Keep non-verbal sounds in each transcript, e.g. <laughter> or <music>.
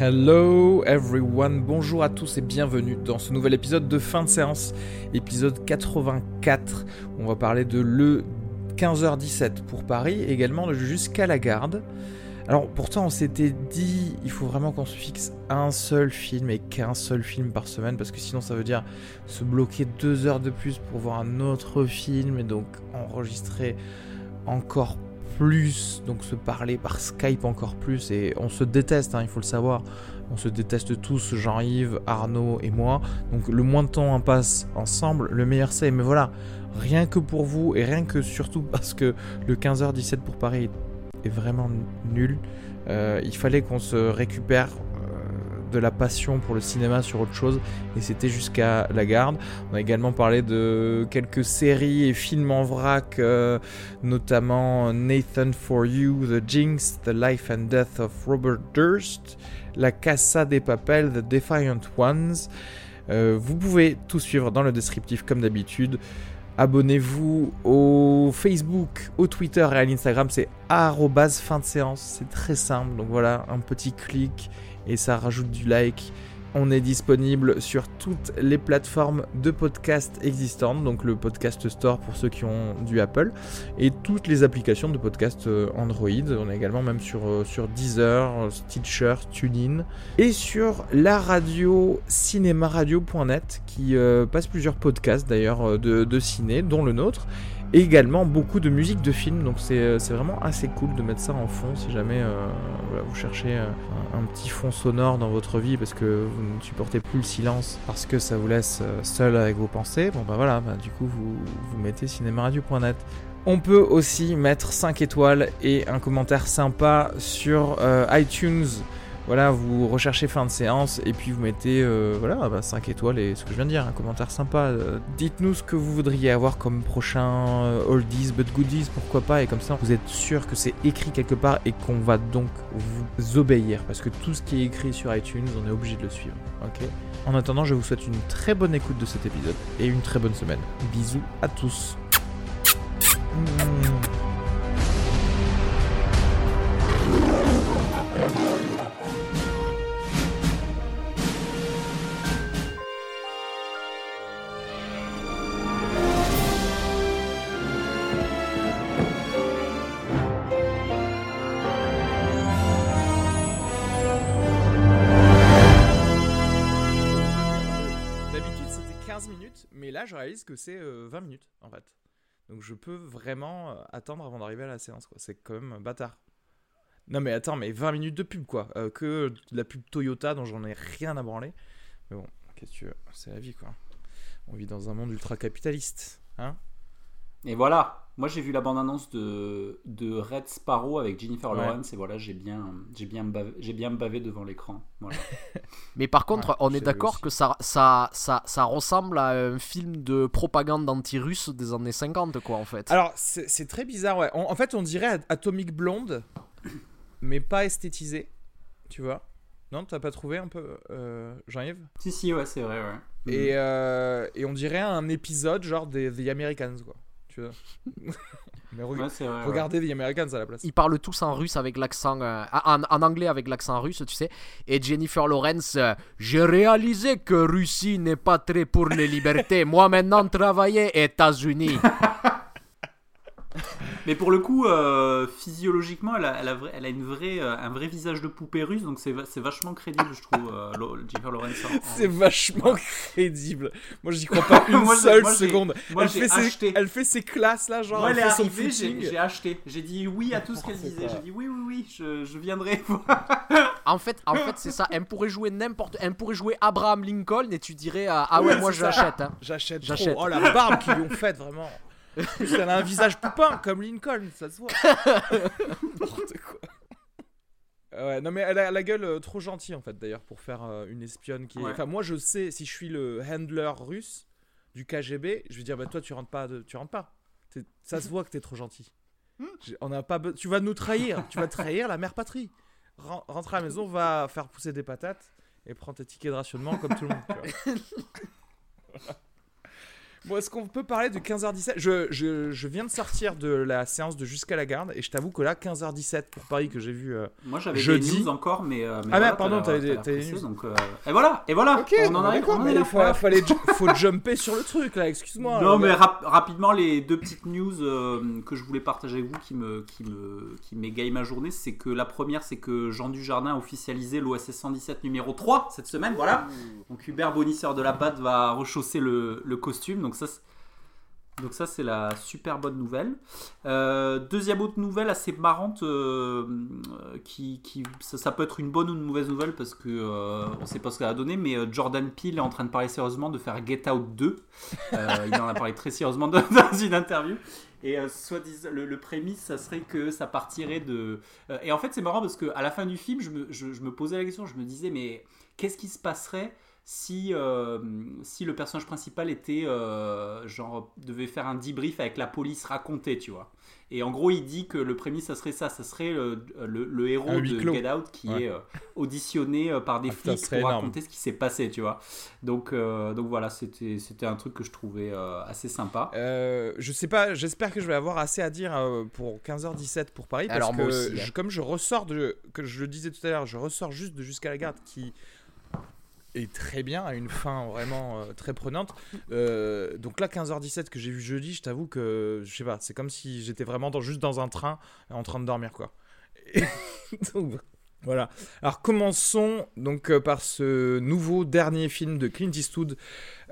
Hello everyone, bonjour à tous et bienvenue dans ce nouvel épisode de fin de séance, épisode 84. On va parler de le 15h17 pour Paris, également jusqu'à la garde. Alors pourtant on s'était dit, il faut vraiment qu'on se fixe un seul film et qu'un seul film par semaine, parce que sinon ça veut dire se bloquer deux heures de plus pour voir un autre film et donc enregistrer encore plus, donc se parler par Skype encore plus, et on se déteste, hein, il faut le savoir, on se déteste tous, Jean-Yves, Arnaud et moi, donc le moins de temps on passe ensemble, le meilleur c'est, mais voilà, rien que pour vous, et rien que surtout parce que le 15h17 pour Paris est vraiment nul, euh, il fallait qu'on se récupère de la passion pour le cinéma sur autre chose et c'était jusqu'à la garde. On a également parlé de quelques séries et films en vrac, euh, notamment Nathan for You, The Jinx, The Life and Death of Robert Durst, La Casa des Papels, The Defiant Ones. Euh, vous pouvez tout suivre dans le descriptif comme d'habitude. Abonnez-vous au Facebook, au Twitter et à l'Instagram, c'est fin de séance, c'est très simple. Donc voilà, un petit clic et ça rajoute du like. On est disponible sur toutes les plateformes de podcast existantes, donc le podcast store pour ceux qui ont du Apple, et toutes les applications de podcast euh, Android. On est également même sur, euh, sur Deezer, Stitcher, TuneIn, et sur la radio cinémaradio.net qui euh, passe plusieurs podcasts d'ailleurs de, de ciné, dont le nôtre et également beaucoup de musique de film. Donc c'est vraiment assez cool de mettre ça en fond si jamais vous cherchez un petit fond sonore dans votre vie parce que vous ne supportez plus le silence parce que ça vous laisse euh, seul avec vos pensées, bon bah voilà, bah, du coup vous, vous mettez cinémaradio.net. On peut aussi mettre 5 étoiles et un commentaire sympa sur euh, iTunes voilà, vous recherchez fin de séance et puis vous mettez euh, voilà, 5 bah, étoiles et ce que je viens de dire, un commentaire sympa. Euh, dites-nous ce que vous voudriez avoir comme prochain euh, oldies but goodies, pourquoi pas, et comme ça vous êtes sûr que c'est écrit quelque part et qu'on va donc vous obéir parce que tout ce qui est écrit sur iTunes, on est obligé de le suivre. En attendant, je vous souhaite une très bonne écoute de cet épisode et une très bonne semaine. Bisous à tous. Je réalise que c'est 20 euh, minutes en fait. Donc je peux vraiment euh, attendre avant d'arriver à la séance. C'est quand même bâtard. Non mais attends, mais 20 minutes de pub quoi. Euh, que la pub Toyota dont j'en ai rien à branler. Mais bon, qu'est-ce que tu veux? C'est la vie quoi. On vit dans un monde ultra capitaliste. Hein? Et voilà moi, j'ai vu la bande-annonce de, de Red Sparrow avec Jennifer Lawrence et voilà, j'ai bien, j'ai bien, bavé, j'ai bien bavé devant l'écran. <laughs> Mais par contre, on est d'accord que ça, ça, ça, ça ressemble à un film de propagande anti-russe des années 50, quoi, en fait. Alors, c'est, très bizarre, ouais. En, fait, on dirait Atomic Blonde, <coughs> mais pas esthétisé, tu vois. Non, t'as pas trouvé un peu, euh, Jean-Yves? Si, si, ouais, c'est vrai, ouais. Et, euh, et on dirait un épisode genre des The Americans, quoi. <laughs> Mais regardez The Americans à la place. Ils parlent tous en russe avec l'accent, euh, en, anglais avec l'accent russe, tu sais. Et Jennifer Lawrence, euh, j'ai réalisé que Russie n'est pas très pour les libertés. Moi maintenant travailler États-Unis. <laughs> <laughs> Mais pour le coup, euh, physiologiquement, elle a, elle a, elle a une vraie, euh, un vrai visage de poupée russe, donc c'est vachement crédible, je trouve, euh, Jennifer Lawrence. C'est vachement crédible. Moi, j'y crois pas <laughs> une seule seconde. elle, fait ses, elle fait ses classes là, genre. Moi, elle, est arrivée, j'ai acheté. J'ai dit oui à tout ce qu'elle disait. J'ai dit oui, oui, oui, je, je viendrai. <laughs> en fait, en fait c'est ça. Elle pourrait jouer n'importe. Elle pourrait jouer Abraham Lincoln et tu dirais ah ouais, moi j'achète. Hein. J'achète. J'achète. Oh la barbe qu'ils lui ont faite, vraiment. Elle a un visage poupin comme Lincoln, ça se voit. <laughs> N'importe quoi. Ouais, non mais elle a la gueule euh, trop gentille en fait d'ailleurs pour faire euh, une espionne qui est... Enfin moi je sais si je suis le handler russe du KGB, je vais dire bah toi tu rentres pas, tu rentres pas. Ça se voit que t'es trop gentil. Hmm. On a pas, tu vas nous trahir, tu vas trahir la mère patrie. rentre à la maison, va faire pousser des patates et prends tes tickets de rationnement comme tout le monde. <laughs> Bon, est-ce qu'on peut parler de 15h17 je, je, je, viens de sortir de la séance de Jusqu'à la garde et je t'avoue que là, 15h17 pour Paris que j'ai vu euh, Moi j'avais jeudi. des news encore, mais. euh, mais Ah, voilà, merde, pardon, t'as t'avais des- des news. donc, euh, Et voilà, et voilà Ok, On en bon, a d'accord, on en mais est là, il faut, voilà. fallait, <laughs> faut jumper sur le truc là, excuse-moi. Non, mais rap- rapidement, les deux petites news euh, que je voulais partager avec vous qui me qui me qui m'égayent ma journée, c'est que la première, c'est que Jean Dujardin a officialisé l'OSS 117 numéro 3 cette semaine, voilà. Donc Hubert Bonisseur de la Patte va rechausser le, le costume, donc ça. Donc ça c'est la super bonne nouvelle. Euh, deuxième autre nouvelle assez marrante, euh, euh, qui, qui ça, ça peut être une bonne ou une mauvaise nouvelle parce que euh, on sait pas ce qu'elle a donné, mais Jordan Peele est en train de parler sérieusement de faire Get Out 2. Euh, <laughs> il en a parlé très sérieusement dans <laughs> une interview. Et soit le, le prémisse, ça serait que ça partirait de. et en fait, c'est marrant parce que à la fin du film, je me, je- je me posais la question, je me disais, mais qu'est-ce qui se passerait si, euh, si le personnage principal était euh, genre devait faire un debrief avec la police racontée, tu vois. Et en gros, il dit que le prémisse, ça serait ça, ça serait le, le, le héros Un de clos. Get Out qui Ouais. est euh, auditionné par des Ah, flics pour énorme. raconter ce qui s'est passé, tu vois. Donc, euh, donc voilà, c'était c'était un truc que je trouvais euh, assez sympa. Euh, je sais pas, j'espère que je vais avoir assez à dire euh, pour 15h17 pour Paris. Parce Alors, que moi aussi, hein. je- comme je ressors de. Que je le disais tout à l'heure, je ressors juste de Jusqu'à la garde qui est très bien, à une fin vraiment euh, très prenante. Euh, donc là, 15h17 que j'ai vu jeudi, je t'avoue que je sais pas, c'est comme si j'étais vraiment dans, juste dans un train en train de dormir quoi. <laughs> Donc, voilà. Alors commençons donc euh, par ce nouveau dernier film de Clint Eastwood,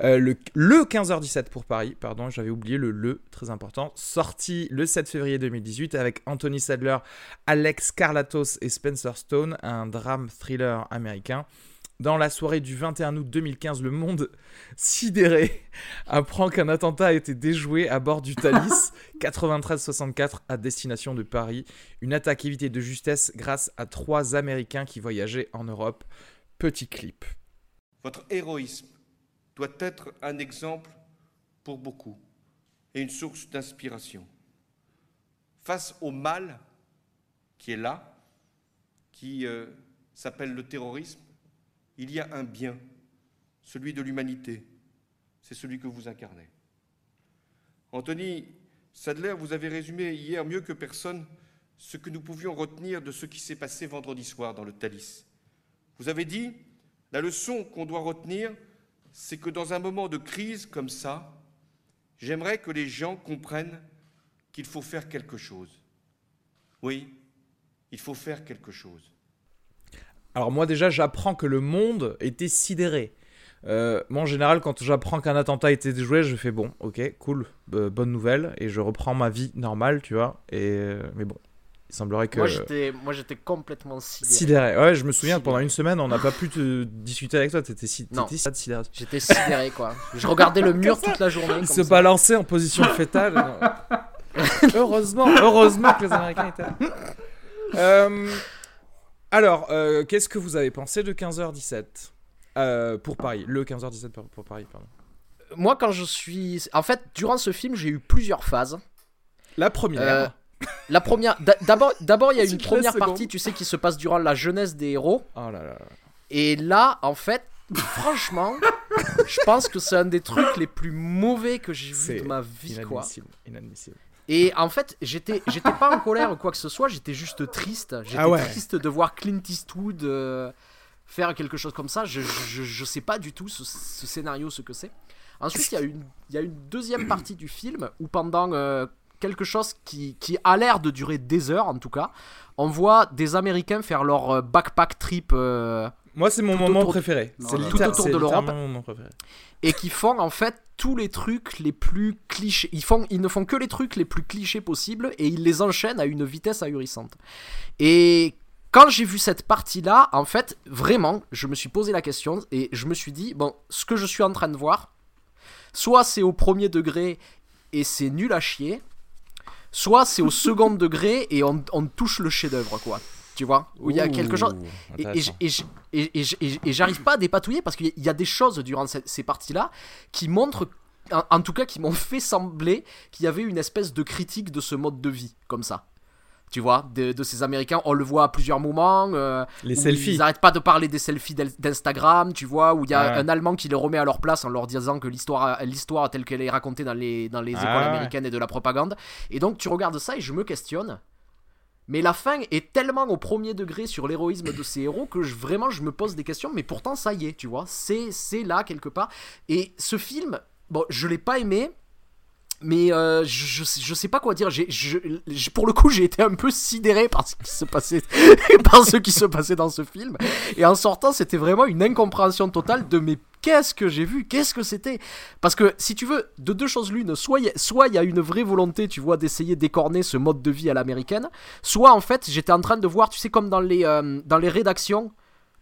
euh, le, le 15h17 pour Paris, pardon, j'avais oublié le le, très important, sorti le 7 février 2018 avec Anthony Sadler, Alex Carlatos et Spencer Stone, un drame thriller américain. Dans la soirée du 21 août 2015, le monde <laughs> sidéré apprend qu'un attentat a été déjoué à bord du Thalys <laughs> 9364 à destination de Paris. Une attaque évitée de justesse grâce à trois Américains qui voyageaient en Europe. Petit clip. Votre héroïsme doit être un exemple pour beaucoup et une source d'inspiration. Face au mal qui est là, qui euh, s'appelle le terrorisme, il y a un bien, celui de l'humanité. C'est celui que vous incarnez. Anthony Sadler, vous avez résumé hier mieux que personne ce que nous pouvions retenir de ce qui s'est passé vendredi soir dans le Thalys. Vous avez dit, la leçon qu'on doit retenir, c'est que dans un moment de crise comme ça, j'aimerais que les gens comprennent qu'il faut faire quelque chose. Oui, il faut faire quelque chose. Alors moi déjà j'apprends que le monde était sidéré. Euh, moi en général quand j'apprends qu'un attentat a été déjoué je fais bon ok cool euh, bonne nouvelle et je reprends ma vie normale tu vois et euh, mais bon il semblerait que Moi j'étais, complètement sidéré. sidéré ouais je me souviens Sidéré. pendant une semaine on n'a pas pu te discuter avec toi t'étais si... Sidéré J'étais sidéré quoi. Je regardais le <laughs> mur toute la journée. il se ça. balançait en position <laughs> fétale heureusement heureusement que les Américains étaient là Euh, alors euh, qu'est-ce que vous avez pensé de 15h17 Euh, pour Paris le 15h17 pour, Paris pardon Moi quand je suis, en fait, durant ce film, j'ai eu plusieurs phases. La première. Euh, La première, d'a- d'abord, d'abord il y a <laughs> une première partie, tu sais, qui se passe durant la jeunesse des héros. Oh là là. Et là, en fait, franchement, je pense que c'est un des trucs les plus mauvais que j'ai vu de ma vie, quoi. Inadmissible. Inadmissible. Et en fait, j'étais, j'étais pas en colère ou quoi que ce soit, j'étais juste triste. J'étais Ah ouais. triste de voir Clint Eastwood euh, faire quelque chose comme ça. Je, je, je sais pas du tout ce, ce scénario, ce que c'est. Ensuite, il y, a une- y a une deuxième partie du film où pendant euh, quelque chose qui, qui a l'air de durer des heures, en tout cas, on voit des Américains faire leur euh, backpack trip. euh, Moi, c'est mon moment préféré. C'est tout autour de l'Europe. et qui font en fait tous les trucs les plus clichés. Ils, font, ils ne font que les trucs les plus clichés possibles et ils les enchaînent à une vitesse ahurissante. Et quand j'ai vu cette partie-là, en fait, vraiment, je me suis posé la question et je me suis dit, bon, ce que je suis en train de voir, soit c'est au premier degré et c'est nul à chier, soit c'est au second <laughs> degré et on, on touche le chef-d'œuvre, quoi. Tu vois Où il y a quelque chose. Et, et, j'arrive pas à dépatouiller parce qu'il y a- des choses durant ces parties-là qui montrent, en, en tout cas qui m'ont fait sembler qu'il y avait une espèce de critique de ce mode de vie, comme ça. tu vois, de, de ces Américains. On le voit à plusieurs moments. euh, Les selfies. Ils n'arrêtent pas de parler des selfies d'Instagram, tu vois, où il y a Ouais. un Allemand qui les remet à leur place en leur disant que l'histoire, l'histoire telle qu'elle est racontée dans les, dans les Ah écoles américaines et de la propagande. Et donc tu regardes ça et je me questionne. Mais la fin est tellement au premier degré sur l'héroïsme de ces héros que vraiment je me pose des questions. Mais pourtant ça y est, tu vois, c'est là quelque part. Et ce film, bon, je l'ai pas aimé. Mais euh, je, je, sais- pas quoi dire. Pour le coup, j'ai été un peu sidéré par ce qui se passait, <laughs> par ce qui se passait dans ce film. Et en sortant, c'était vraiment une incompréhension totale de mais qu'est-ce que j'ai vu, qu'est-ce que c'était? Parce que si tu veux, de deux choses l'une, soit il y a- soit il y a une vraie volonté, tu vois, d'essayer d'écorner ce mode de vie à l'américaine, soit en fait j'étais en train de voir, tu sais, comme dans les, euh, dans les rédactions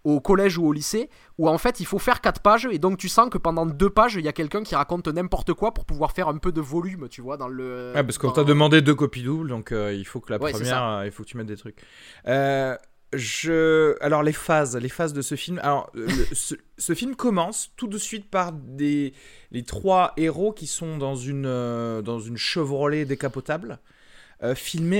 au collège ou au lycée, où en fait il faut faire quatre pages et donc tu sens que pendant deux pages il y a quelqu'un qui raconte n'importe quoi pour pouvoir faire un peu de volume, tu vois, dans le. Ouais, parce qu'on dans- t'a demandé deux copies doubles, donc euh, il faut que la Ouais, première, euh, il faut que tu mettes des trucs. Euh, je, alors les phases, les phases de ce film. Alors euh, <laughs> ce, film commence tout de suite par les trois héros qui sont dans une euh, dans une Chevrolet décapotable. Euh,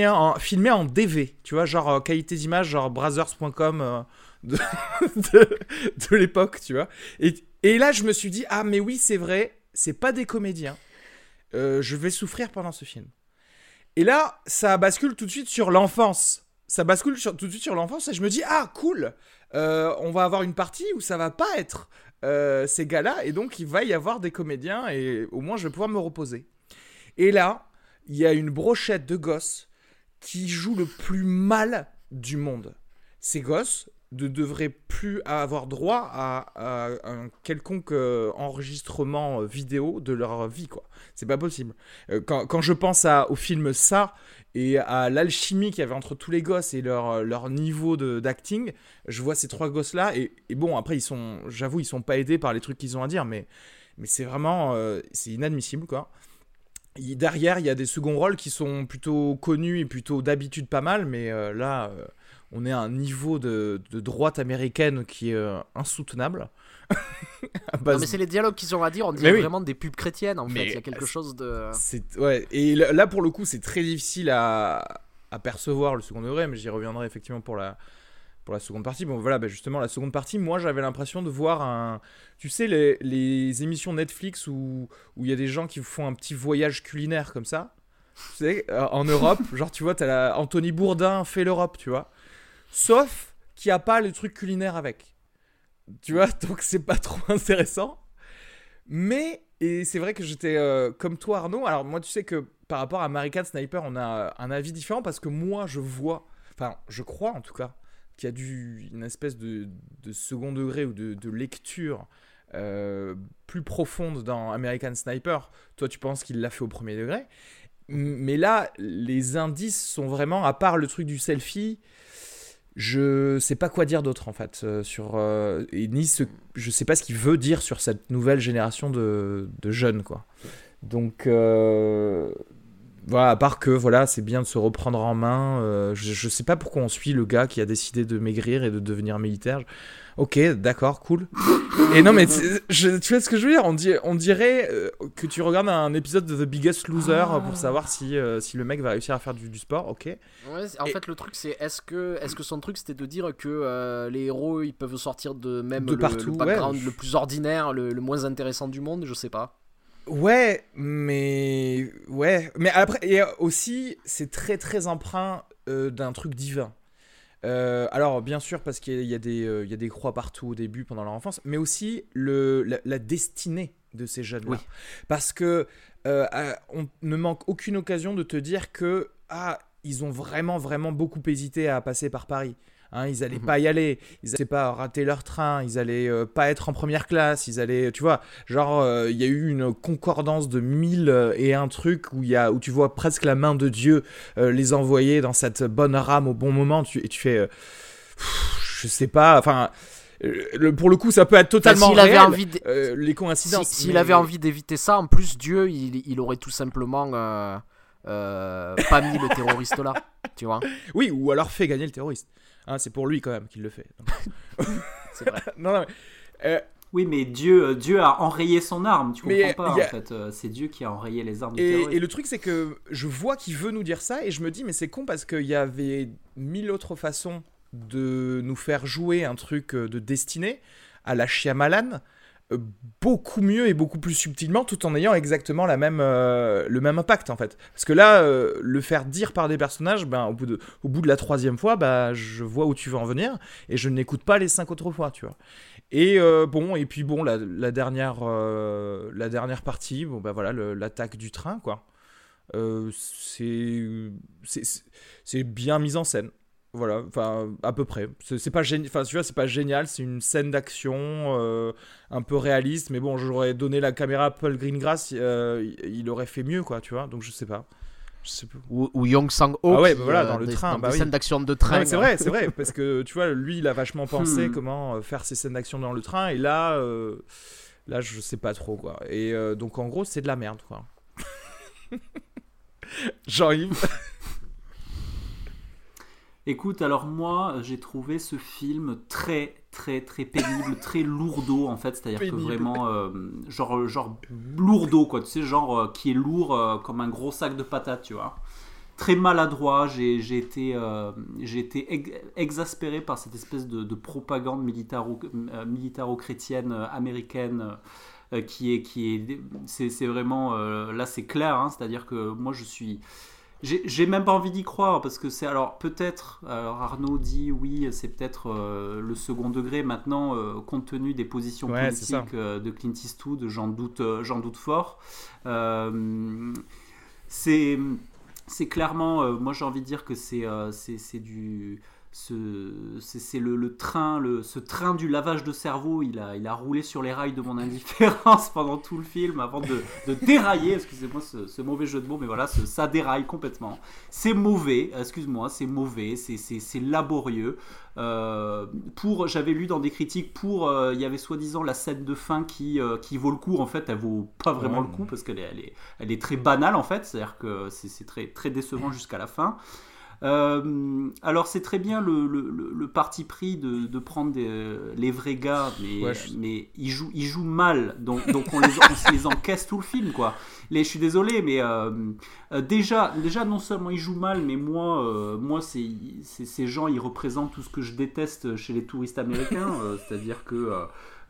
en filmé en DV, tu vois, genre euh, qualité d'image, genre Brazzers.com <laughs> de, l'époque, tu vois. Et, et là, je me suis dit, ah, mais oui, c'est vrai, c'est pas des comédiens. Je vais souffrir pendant ce film. Et là, ça bascule tout de suite sur l'enfance. Ça bascule tout de suite sur l'enfance et je me dis, ah, cool, euh, on va avoir une partie où ça va pas être euh, ces gars-là et donc il va y avoir des comédiens et au moins je vais pouvoir me reposer. Et là, il y a une brochette de gosses qui jouent le plus mal du monde. Ces gosses ne devraient plus avoir droit à, un quelconque euh, enregistrement vidéo de leur vie, quoi. C'est pas possible. Quand, quand je pense au film Ça et à l'alchimie qu'il y avait entre tous les gosses et leur, leur niveau d'acting, je vois ces trois gosses-là et, et bon, après, ils sont, j'avoue, ils sont pas aidés par les trucs qu'ils ont à dire, mais, mais c'est vraiment, euh, c'est inadmissible, quoi. Derrière, il y a des seconds rôles qui sont plutôt connus et plutôt d'habitude pas mal, mais euh, là, euh, on est à un niveau de, droite américaine qui est euh, insoutenable. <laughs> Non, mais c'est les dialogues qu'ils ont à dire, on dirait oui. vraiment des pubs chrétiennes en Mais fait. Il y a quelque chose de. ouais, et là pour le coup, c'est très difficile à, à percevoir le second degré, mais j'y reviendrai effectivement pour la pour la seconde partie. Bon, voilà, bah, justement, la seconde partie, moi, j'avais l'impression de voir un. Tu sais, les, les émissions Netflix où où il y a des gens qui font un petit voyage culinaire comme ça. Tu sais, euh, en Europe, <laughs> genre, tu vois, t'as la... Anthony Bourdin fait l'Europe, tu vois. Sauf qu'il n'y a pas le truc culinaire avec. Tu vois, <laughs> donc c'est pas trop <laughs> intéressant. Mais, et c'est vrai que j'étais euh, comme toi, Arnaud. Alors, moi, tu sais que par rapport à American Sniper, on a un avis différent parce que moi, je vois, enfin, je crois en tout cas, qu'il y a du, une espèce de, de second degré ou de, de lecture euh, plus profonde dans American Sniper. Toi, tu penses qu'il l'a fait au premier degré. Mais là, les indices sont vraiment, à part le truc du selfie, je sais pas quoi dire d'autre en fait euh, sur euh, et ni ce, je sais pas ce qu'il veut dire sur cette nouvelle génération de, de jeunes quoi. Donc euh, voilà, à part que voilà, c'est bien de se reprendre en main. je, je sais pas pourquoi on suit le gars qui a décidé de maigrir et de devenir militaire. Ok, d'accord, cool. Et non mais je- tu vois ce que je veux dire? On, dit, on dirait euh, que tu regardes un épisode de The Biggest Loser Ah. pour savoir si, euh, si le mec va réussir à faire du, du sport. Ok. Ouais, en Et- fait, le truc, c'est est-ce que, est que son truc, c'était de dire que euh, les héros, ils peuvent sortir de même De le, partout, le background ouais. le plus ordinaire, le, le moins intéressant du monde? Je sais pas. Ouais, mais ouais, mais après et aussi c'est très très emprunt d'un truc divin. Euh, alors bien sûr parce qu'il y a- il y a des euh, y a des croix partout au début pendant leur enfance, mais aussi le la, la destinée de ces jeunes là. Oui. Parce que euh, on ne manque aucune occasion de te dire que ah ils ont vraiment vraiment beaucoup hésité à passer par Paris. Hein, ils allaient Mhm. pas y aller, ils allaient pas rater leur train, ils allaient euh, pas être en première classe, ils allaient, tu vois, genre euh, il y a eu une concordance de mille euh, et un trucs où il y a où tu vois presque la main de Dieu euh, les envoyer dans cette bonne rame au bon moment, tu, et tu fais, pff, je sais pas, enfin, le- pour le coup ça peut être Enfin, totalement s'il avait envie de- les coïncidences. S'il mais- avait envie d'éviter ça, en plus, Dieu, il, il aurait tout simplement pas mis le terroriste là. Tu vois oui, ou alors fait gagner le terroriste. Hein, c'est pour lui quand même qu'il le fait. <laughs> C'est vrai. non, non, mais, euh, Oui, mais Dieu, euh, Dieu a enrayé son arme, tu Mais comprends pas a- en fait. euh, C'est Dieu qui a enrayé les armes Et, et le truc, c'est que je vois qu'il veut nous dire ça, et je me dis, mais c'est con parce qu'il y avait mille autres façons de nous faire jouer un truc de destinée à la Shyamalan, euh, beaucoup mieux et beaucoup plus subtilement, tout en ayant exactement la même, euh, le même impact en fait. Parce que là, euh, le faire dire par des personnages, ben, au, bout de, au bout de la troisième fois, bah, je vois où tu veux en venir, et je n'écoute pas les cinq autres fois, tu vois. Et euh, bon, et puis bon, la, dernière, euh, la dernière partie, bon bah voilà, l'attaque du train, quoi. Euh, c'est bien mis en scène. Voilà, enfin à peu près. C'est pas génial, enfin tu vois, c'est pas génial. C'est une scène d'action euh, un peu réaliste, mais bon, j'aurais donné la caméra à Paul Greengrass, euh, il, il aurait fait mieux, quoi, tu vois. Donc je sais pas. Je sais pas. Ou, ou Young Sang-ho. Ah ouais, bah voilà, euh, dans le des- train, dans bah des oui. scènes d'action de train. c'est vrai, c'est vrai, <laughs> parce que tu vois, lui, il a vachement pensé Hmm. comment euh, faire ses scènes d'action dans le train, et là, euh, là, je sais pas trop quoi. Et euh, donc, en gros, c'est de la merde, quoi. <laughs> Jean-Yves. Écoute, alors moi, j'ai trouvé ce film très, très, très pénible, très lourdeau en fait. C'est-à-dire que vraiment, euh, genre, genre lourdeau quoi. Tu sais, genre euh, qui est lourd euh, comme un gros sac de patates, tu vois. Très maladroit. J'ai été, j'ai été ex- exaspéré par cette espèce de, de propagande militaro- militaro-chrétienne américaine. qui est qui est c'est vraiment là c'est clair hein, c'est à dire que moi je suis j'ai même pas envie d'y croire parce que c'est alors peut-être alors Arnaud dit oui c'est peut-être euh, le second degré maintenant euh, compte tenu des positions Ouais, politiques euh, de Clint Eastwood j'en doute euh, j'en doute fort. Euh, c'est c'est clairement euh, moi j'ai envie de dire que c'est euh, c'est c'est du ce- c'est le, le train le, ce train du lavage de cerveau il a, il a roulé sur les rails de mon indifférence <laughs> pendant tout le film avant de, de dérailler. Excusez-moi ce, ce mauvais jeu de mots mais voilà ce- ça déraille complètement. C'est mauvais excuse-moi c'est mauvais c'est- laborieux. Euh, pour j'avais lu dans des critiques pour euh, il y avait soi-disant la scène de fin qui, euh, qui vaut le coup en fait elle vaut pas vraiment Ouais. le coup parce qu'elle est, elle est, elle est très banale en fait. C'est à dire que c'est c'est très, très décevant jusqu'à la fin euh, alors c'est très bien le, le, le- le parti pris de, de prendre des- les vrais gars, mais, Ouais, je- mais ils, jouent, ils jouent mal, donc, donc on, les, on se les encaisse tout le film quoi. Les, je suis désolé, mais euh, euh, déjà, déjà non seulement ils jouent mal, mais moi, euh, moi c'est, ces gens ils représentent tout ce que je déteste chez les touristes américains, euh, c'est-à-dire que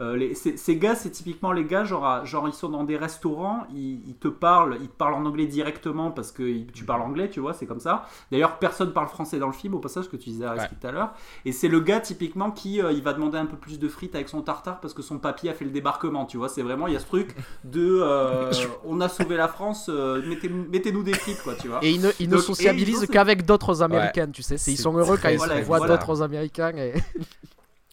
euh, les- ces, ces gars, c'est typiquement les gars, genre, ils sont dans des restaurants, ils, ils te parlent, ils te parlent en anglais directement parce que ils- tu parles anglais, tu vois, c'est comme ça. D'ailleurs, personne parle français dans le film, au passage, que tu disais à Ariski tout à l'heure. Et c'est le gars typiquement qui euh, il va demander un peu plus de frites avec son tartare parce que son papy a fait le débarquement, tu vois. C'est vraiment, il y a ce truc de euh, on a sauvé la France, euh, mettez- mettez-nous des frites, quoi, tu vois. Et ils ne, ils ne Donc, et sociabilisent ils qu'avec d'autres Américaines, tu sais. Ils sont heureux quand ils très voient voilà. d'autres Américains. Et...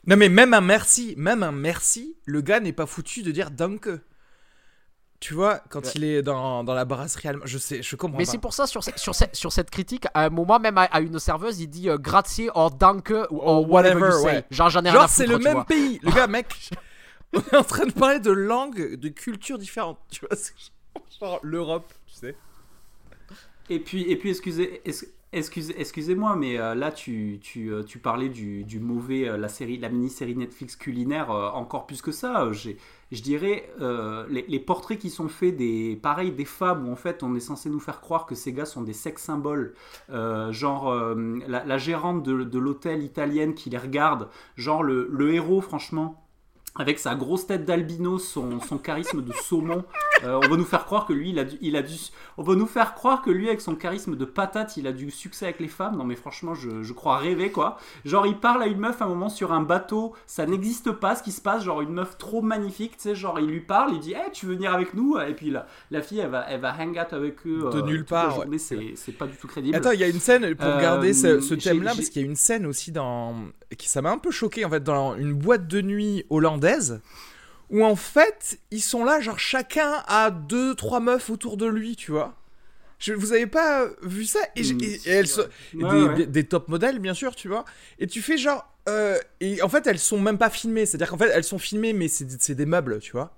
Non, mais même un merci, même un merci, le gars n'est pas foutu de dire danke. Tu vois, quand Ouais. il est dans, dans la brasserie allemande, je sais, je comprends Mais c'est pour ça, sur, ce- sur, ce- sur cette critique, à un moment, même à, à une serveuse, il dit euh, grazie or danke ou or whatever, you say. ouais. Genre, j'en ai rien à Genre, c'est le tu même vois. pays. Le gars, mec, <laughs> on est en train de parler de langues, de cultures différentes. Tu vois, c'est genre l'Europe, tu sais. Et puis, et puis excusez, excusez-moi, mais euh, là, euh, tu parlais du, mauvais, euh, la série, la mini-série Netflix culinaire, encore plus que ça. je dirais, les, portraits qui sont faits, des, pareil, des femmes, où en fait, on est censé nous faire croire que ces gars sont des sex symboles. Genre, la, gérante de, l'hôtel italienne qui les regarde, genre le héros, franchement. Avec sa grosse tête d'albino, son, son charisme de saumon, euh, on va nous faire croire que lui, il a, du, il a du, on va nous faire croire que lui, avec son charisme de patate, il a du succès avec les femmes. Non, mais franchement, je, je crois rêver, quoi. Genre, il parle à une meuf à un moment sur un bateau, ça n'existe pas ce qui se passe. Genre, une meuf trop magnifique, tu sais, genre, il lui parle, il dit, hey, tu veux venir avec nous? Et puis la, la fille, elle va, elle va hang out avec eux. De euh, nulle part, ouais. c'est pas du tout crédible. Attends, il y a une scène pour Euh, garder ce, thème-là, parce qu'il y a une scène aussi dans. qui Ça m'a un peu choqué, en fait, dans une boîte de nuit hollandaise, où en fait, ils sont là, genre chacun a deux, trois meufs autour de lui, tu vois. Je, vous avez pas vu ça? Et, je- et- et elles sont- et Ouais, des, ouais. des- des top modèles, bien sûr, tu vois. Et tu fais genre. euh, et en fait, elles sont même pas filmées. C'est-à-dire qu'en fait, elles sont filmées, mais c'est c'est des meubles, tu vois.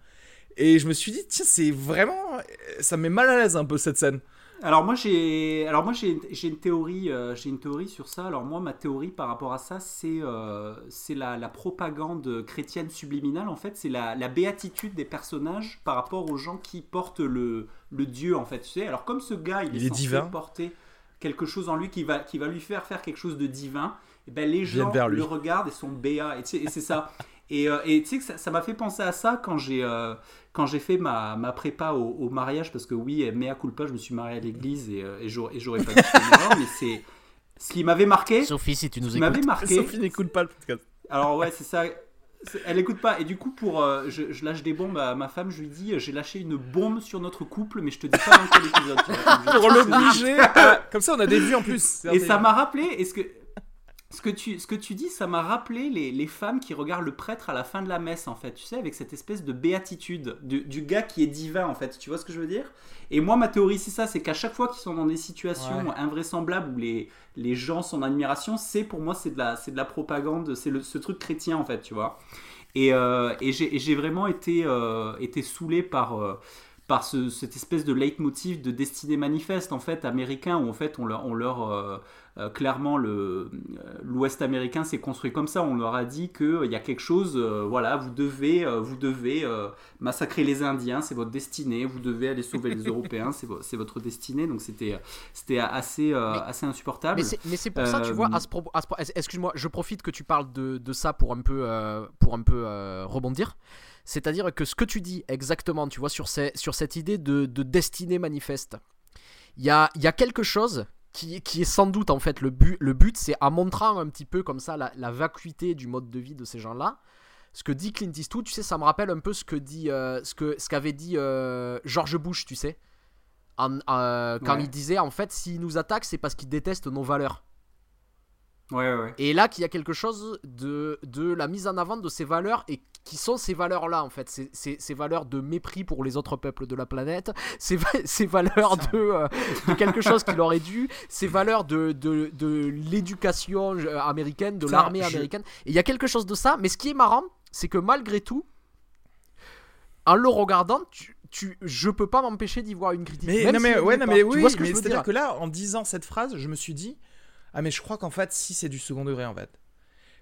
Et je me suis dit, tiens, c'est vraiment. Ça me met mal à l'aise un peu cette scène. Alors moi j'ai alors moi j'ai une théorie euh, j'ai une théorie sur ça. Alors moi ma théorie par rapport à ça c'est euh, c'est la, la propagande chrétienne subliminale en fait c'est la, la béatitude des personnages par rapport aux gens qui portent le le Dieu en fait tu sais. Alors comme ce gars il, Il est, est censé divin. porter quelque chose en lui qui va qui va lui faire faire quelque chose de divin. Et ben les gens vers lui. le regardent et sont béats et, tu sais, et c'est ça. <laughs> Et euh, et tu sais que ça m'a fait penser à ça quand j'ai euh, quand j'ai fait ma, ma prépa au, au mariage, parce que oui, mea culpa, je me suis marié à l'église et, euh, et j'aurais pas dû faire mais c'est ce qui m'avait marqué. Sophie, si tu nous écoutes. m'avait marqué. Sophie n'écoute pas le podcast. Alors ouais, c'est ça. Elle écoute pas. Et du coup, pour euh, je, je lâche des bombes à ma femme, je lui dis, j'ai lâché une bombe sur notre couple, mais je te dis pas dans quel épisode. <laughs> Pour l'obliger. Comme ça, on a des vues en plus. Et ça m'a rappelé, est-ce que ce que tu, ce que tu dis, ça m'a rappelé les, les femmes qui regardent le prêtre à la fin de la messe, en fait, tu sais, avec cette espèce de béatitude du, du gars qui est divin, en fait, tu vois ce que je veux dire? Et moi, ma théorie, c'est ça, c'est qu'à chaque fois qu'ils sont dans des situations Ouais. invraisemblables où les, les gens sont en admiration, c'est pour moi, c'est de la, c'est de la propagande, c'est ce truc chrétien, en fait, tu vois? Et, euh, et j'ai vraiment été, euh, été saoulé par... euh, par ce- cette espèce de leitmotiv de destinée manifeste en fait américain où en fait on leur, on leur euh, euh, clairement le euh, l'Ouest américain s'est construit comme ça. On leur a dit que il y a quelque chose voilà vous devez vous devez massacrer les Indiens c'est votre destinée vous devez aller sauver les <laughs> Européens c'est vo- c'est votre destinée. Donc c'était c'était assez Mais- assez insupportable. Mais c'est, pour ça, tu vois, à ce propos, excuse-moi, je profite que tu parles de, de ça pour un peu, pour un peu rebondir. C'est-à-dire que ce que tu dis exactement, tu vois, sur, ces, sur cette idée de, de destinée manifeste, il y a, il y a quelque chose qui, qui est sans doute en fait le but. Le but, c'est en montrant un petit peu comme ça la, la vacuité du mode de vie de ces gens-là. Ce que dit Clint Eastwood, tu sais, ça me rappelle un peu ce que dit, euh, ce que, ce qu'avait dit euh, George Bush, tu sais, en- euh, quand Ouais. il disait en fait, s'ils nous attaquent, c'est parce qu'ils détestent nos valeurs. Ouais ouais Et là, qu'il y a quelque chose de, de la mise en avant de ces valeurs et qui sont ces valeurs-là, en fait. Ces, ces- ces valeurs de mépris pour les autres peuples de la planète, ces, va- <laughs> ces valeurs de, euh, de quelque chose qui leur est dû, ces valeurs de, de, de l'éducation euh, américaine, de l'armée américaine. Et il y a quelque chose de ça, mais ce qui est marrant, c'est que malgré tout, en le regardant, tu, tu, je peux pas m'empêcher d'y voir une critique. Mais, même non, mais, ouais, non, mais oui, c'est-à-dire dire? que là, en disant cette phrase, je me suis dit, ah, mais je crois qu'en fait, si c'est du second degré, en fait.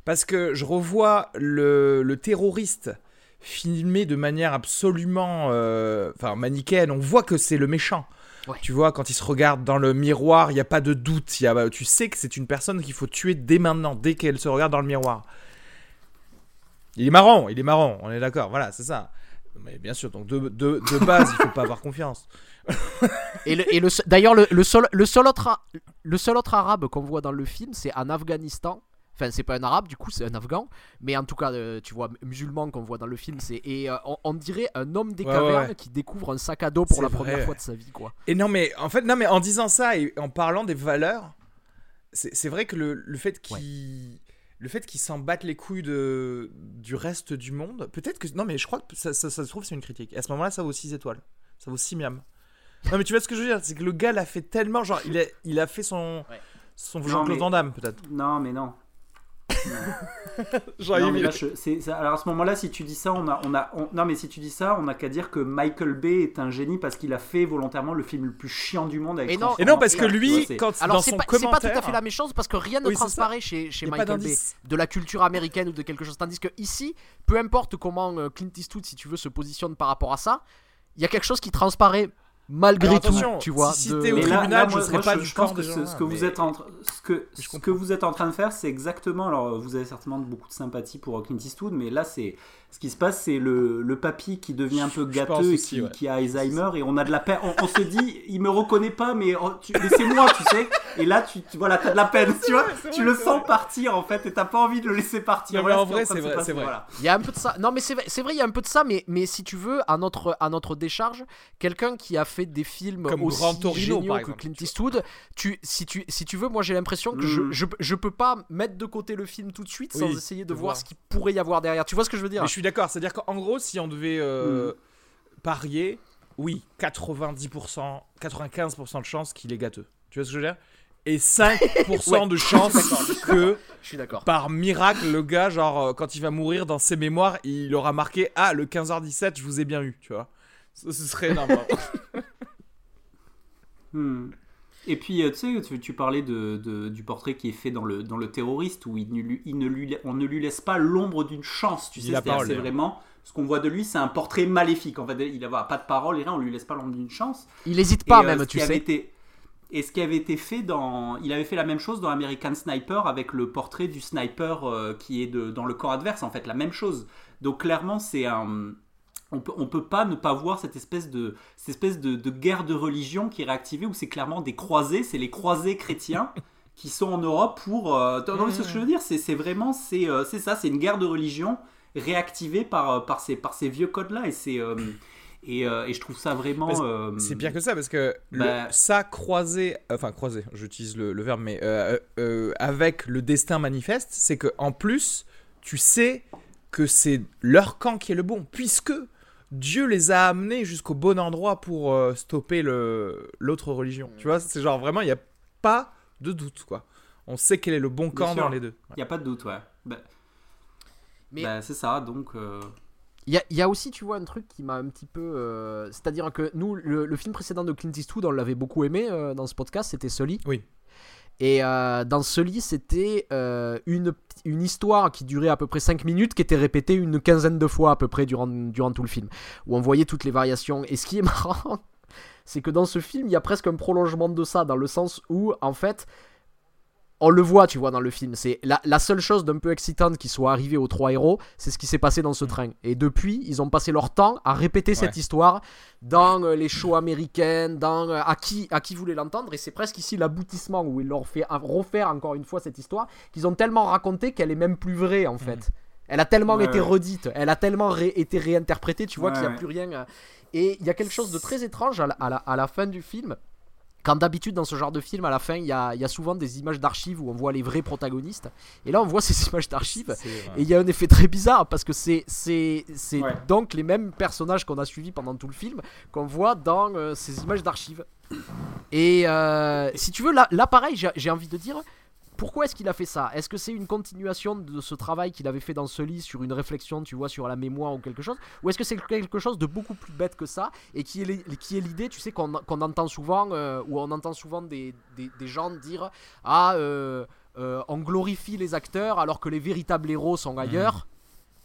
Parce que je revois le, le terroriste filmé de manière absolument euh, enfin manichéenne. On voit que c'est le méchant. Ouais. Tu vois, quand il se regarde dans le miroir, il n'y a pas de doute. Y a, tu sais que c'est une personne qu'il faut tuer dès maintenant, dès qu'elle se regarde dans le miroir. Il est marrant, il est marrant, on est d'accord, voilà, c'est ça. Mais bien sûr, donc de, de, de base, il faut pas avoir confiance. Et, le- et le d'ailleurs, le, le seul, le, seul autre, le seul autre arabe qu'on voit dans le film, c'est en Afghanistan. Enfin, c'est pas un arabe, du coup, c'est un afghan. Mais en tout cas, euh, tu vois, musulman qu'on voit dans le film, c'est. Et euh, on, on dirait un homme des Ouais, cavernes ouais, qui découvre un sac à dos pour la vrai. première fois de sa vie, quoi. Et non, mais en fait, non, mais en disant ça et en parlant des valeurs, c'est c'est vrai que le, le fait qu'il. Le fait qu'ils s'en battent les couilles de, du reste du monde, peut-être que. Non, mais je crois que ça, ça- ça se trouve, c'est une critique. Et à ce moment-là, ça vaut 6 étoiles. Ça vaut 6 miam. Non, mais tu vois ce que je veux dire? C'est que le gars l'a fait tellement. Genre, il a, il a fait son. Ouais. Son Jean-Claude mais- Van Damme, peut-être. non mais non <laughs> Non, il- mais là, je- c'est- c'est- alors à ce moment-là, si tu dis ça, on a, on a, on- non mais si tu dis ça, on n'a qu'à dire que Michael Bay est un génie parce qu'il a fait volontairement le film le plus chiant du monde avec. Et non- Et non, parce que lui, vois, quand Alors, dans c'est son pas, c'est pas commentaire. tout à fait la même chose parce que rien ne Oui, transparaît chez, Michael Bay de la culture américaine ou de quelque chose. Tandis que ici, peu importe comment euh, Clint Eastwood, si tu veux, se positionne par rapport à ça, il y a quelque chose qui transparaît malgré Alors, tout, tu vois. si de- au Mais là- tribunal, là, je moi- serais moi, pas je, du je pense que ce, que vous êtes en ce que, Je ce que vous êtes en train de faire, c'est exactement. Alors, vous avez certainement beaucoup de sympathie pour Clint Eastwood, mais là, c'est ce qui se passe, c'est le, le papy qui devient un peu gâteux et aussi, qui, ouais. qui a Alzheimer, et on a de la peine. On, on se dit, il me reconnaît pas, mais oh, mais c'est moi, tu sais. Et là, tu, tu voilà, t'as de la peine, tu vois. Tu vrai, le sens vrai. partir en fait, et t'as pas envie de le laisser partir. Non, mais Voilà en vrai, c'est vrai, passer, c'est vrai. voilà. Il y a un peu de ça. Non, mais c'est vrai, c'est vrai, il y a un peu de ça, mais, mais si tu veux, à notre, à notre décharge, quelqu'un qui a fait des films Comme aussi Torino, géniaux par que Clint. Eastwood, tu, si, tu, si tu veux, moi j'ai l'impression que je, Mm. je, je peux pas mettre de côté le film tout de suite sans essayer de voir ce qu'il pourrait y avoir derrière. Tu vois ce que je veux dire? Suis d'accord, c'est-à-dire qu'en gros, si on devait euh, parier, oui, 90%, 95% de chances qu'il est gâteux. Tu vois ce que je veux dire? Et 5% <laughs> Ouais, de chances que, Je suis d'accord. par miracle, le gars, genre, euh, quand il va mourir dans ses mémoires, il aura marqué Ah, le 15h17, je vous ai bien eu, tu vois. Ce, ce serait énorme. <laughs> Hmm. Et puis, euh, tu sais, tu, parlais de, de- du portrait qui est fait dans le, dans le terroriste, où il ne lui, il ne lui, on ne lui laisse pas l'ombre d'une chance. Tu sais, c'est vraiment ce qu'on voit de lui, c'est un portrait maléfique. En fait, il n'a pas de parole et rien, on lui laisse pas l'ombre d'une chance. Il hésite pas Et, euh, même, tu sais. été- et ce qui avait été fait dans. Il avait fait la même chose dans American Sniper avec le portrait du sniper euh, qui est de, dans le camp adverse, en fait, la même chose. Donc clairement, c'est un. On peut, on peut pas ne pas voir cette espèce de, cette espèce de, de guerre de religion qui est réactivée où c'est clairement des croisés, c'est les croisés chrétiens qui sont en Europe pour. euh, non, mais ce que je veux dire, c'est vraiment c'est euh, c'est ça, c'est une guerre de religion réactivée par, euh, par, ces, par ces vieux codes-là et c'est. euh, et, euh, et je trouve ça vraiment. Euh, C'est pire que ça parce que le- Bah- ça croisé, enfin croisé, j'utilise le, le verbe, mais euh, avec le destin manifeste, c'est que en plus, tu sais que c'est leur camp qui est le bon, puisque Dieu les a amenés jusqu'au bon endroit pour euh, stopper le l'autre religion. Tu vois, c'est genre vraiment, il n'y a pas de doute quoi. On sait quel est le bon camp dans les deux. Il n'y a pas de doute, ouais. Bah, Mais- bah, c'est ça, donc. euh, Il y, a- il y a aussi, tu vois, un truc qui m'a un petit peu. euh, C'est-à-dire que nous, le, le film précédent de Clint Eastwood, on l'avait beaucoup aimé euh, dans ce podcast, c'était Sully. Oui. Et euh, dans Sully, c'était euh, une, une histoire qui durait à peu près 5 minutes, qui était répétée une quinzaine de fois à peu près durant, durant tout le film, où on voyait toutes les variations. Et ce qui est <laughs> marrant, c'est que dans ce film, il y a presque un prolongement de ça, dans le sens où, en fait, on le voit, tu vois, dans le film. C'est la, la seule chose d'un peu excitante qui soit arrivée aux trois héros, c'est ce qui s'est passé dans ce train. Et depuis, ils ont passé leur temps à répéter cette histoire dans euh, les shows américains, dans euh, à qui à qui voulait l'entendre. Et c'est presque ici l'aboutissement où ils leur fait refaire encore une fois cette histoire qu'ils ont tellement raconté qu'elle est même plus vraie en fait. Elle a tellement Ouais, été redite, elle a tellement ré- été réinterprétée, tu vois, Ouais, qu'il n'y a plus rien. Et il y a quelque chose de très étrange à la, à la- à la fin du film. Quand d'habitude dans ce genre de film, à la fin, il y a, y a souvent des images d'archives où on voit les vrais protagonistes. Et là, on voit <laughs> ces images d'archives. Et il y a un effet très bizarre parce que c'est Ouais. donc les mêmes personnages qu'on a suivis pendant tout le film qu'on voit dans euh, ces images d'archives. Et euh, si tu veux, là, là pareil, j'ai j'ai envie de dire, pourquoi est-ce qu'il a fait ça? Est-ce que c'est une continuation de ce travail qu'il avait fait dans ce lit sur une réflexion, tu vois, sur la mémoire ou quelque chose? Ou est-ce que c'est quelque chose de beaucoup plus bête que ça et qui est, l'idée, tu sais, qu'on entend souvent, euh, ou on entend souvent des, des, des gens dire Ah, euh, euh, on glorifie les acteurs alors que les véritables héros sont ailleurs.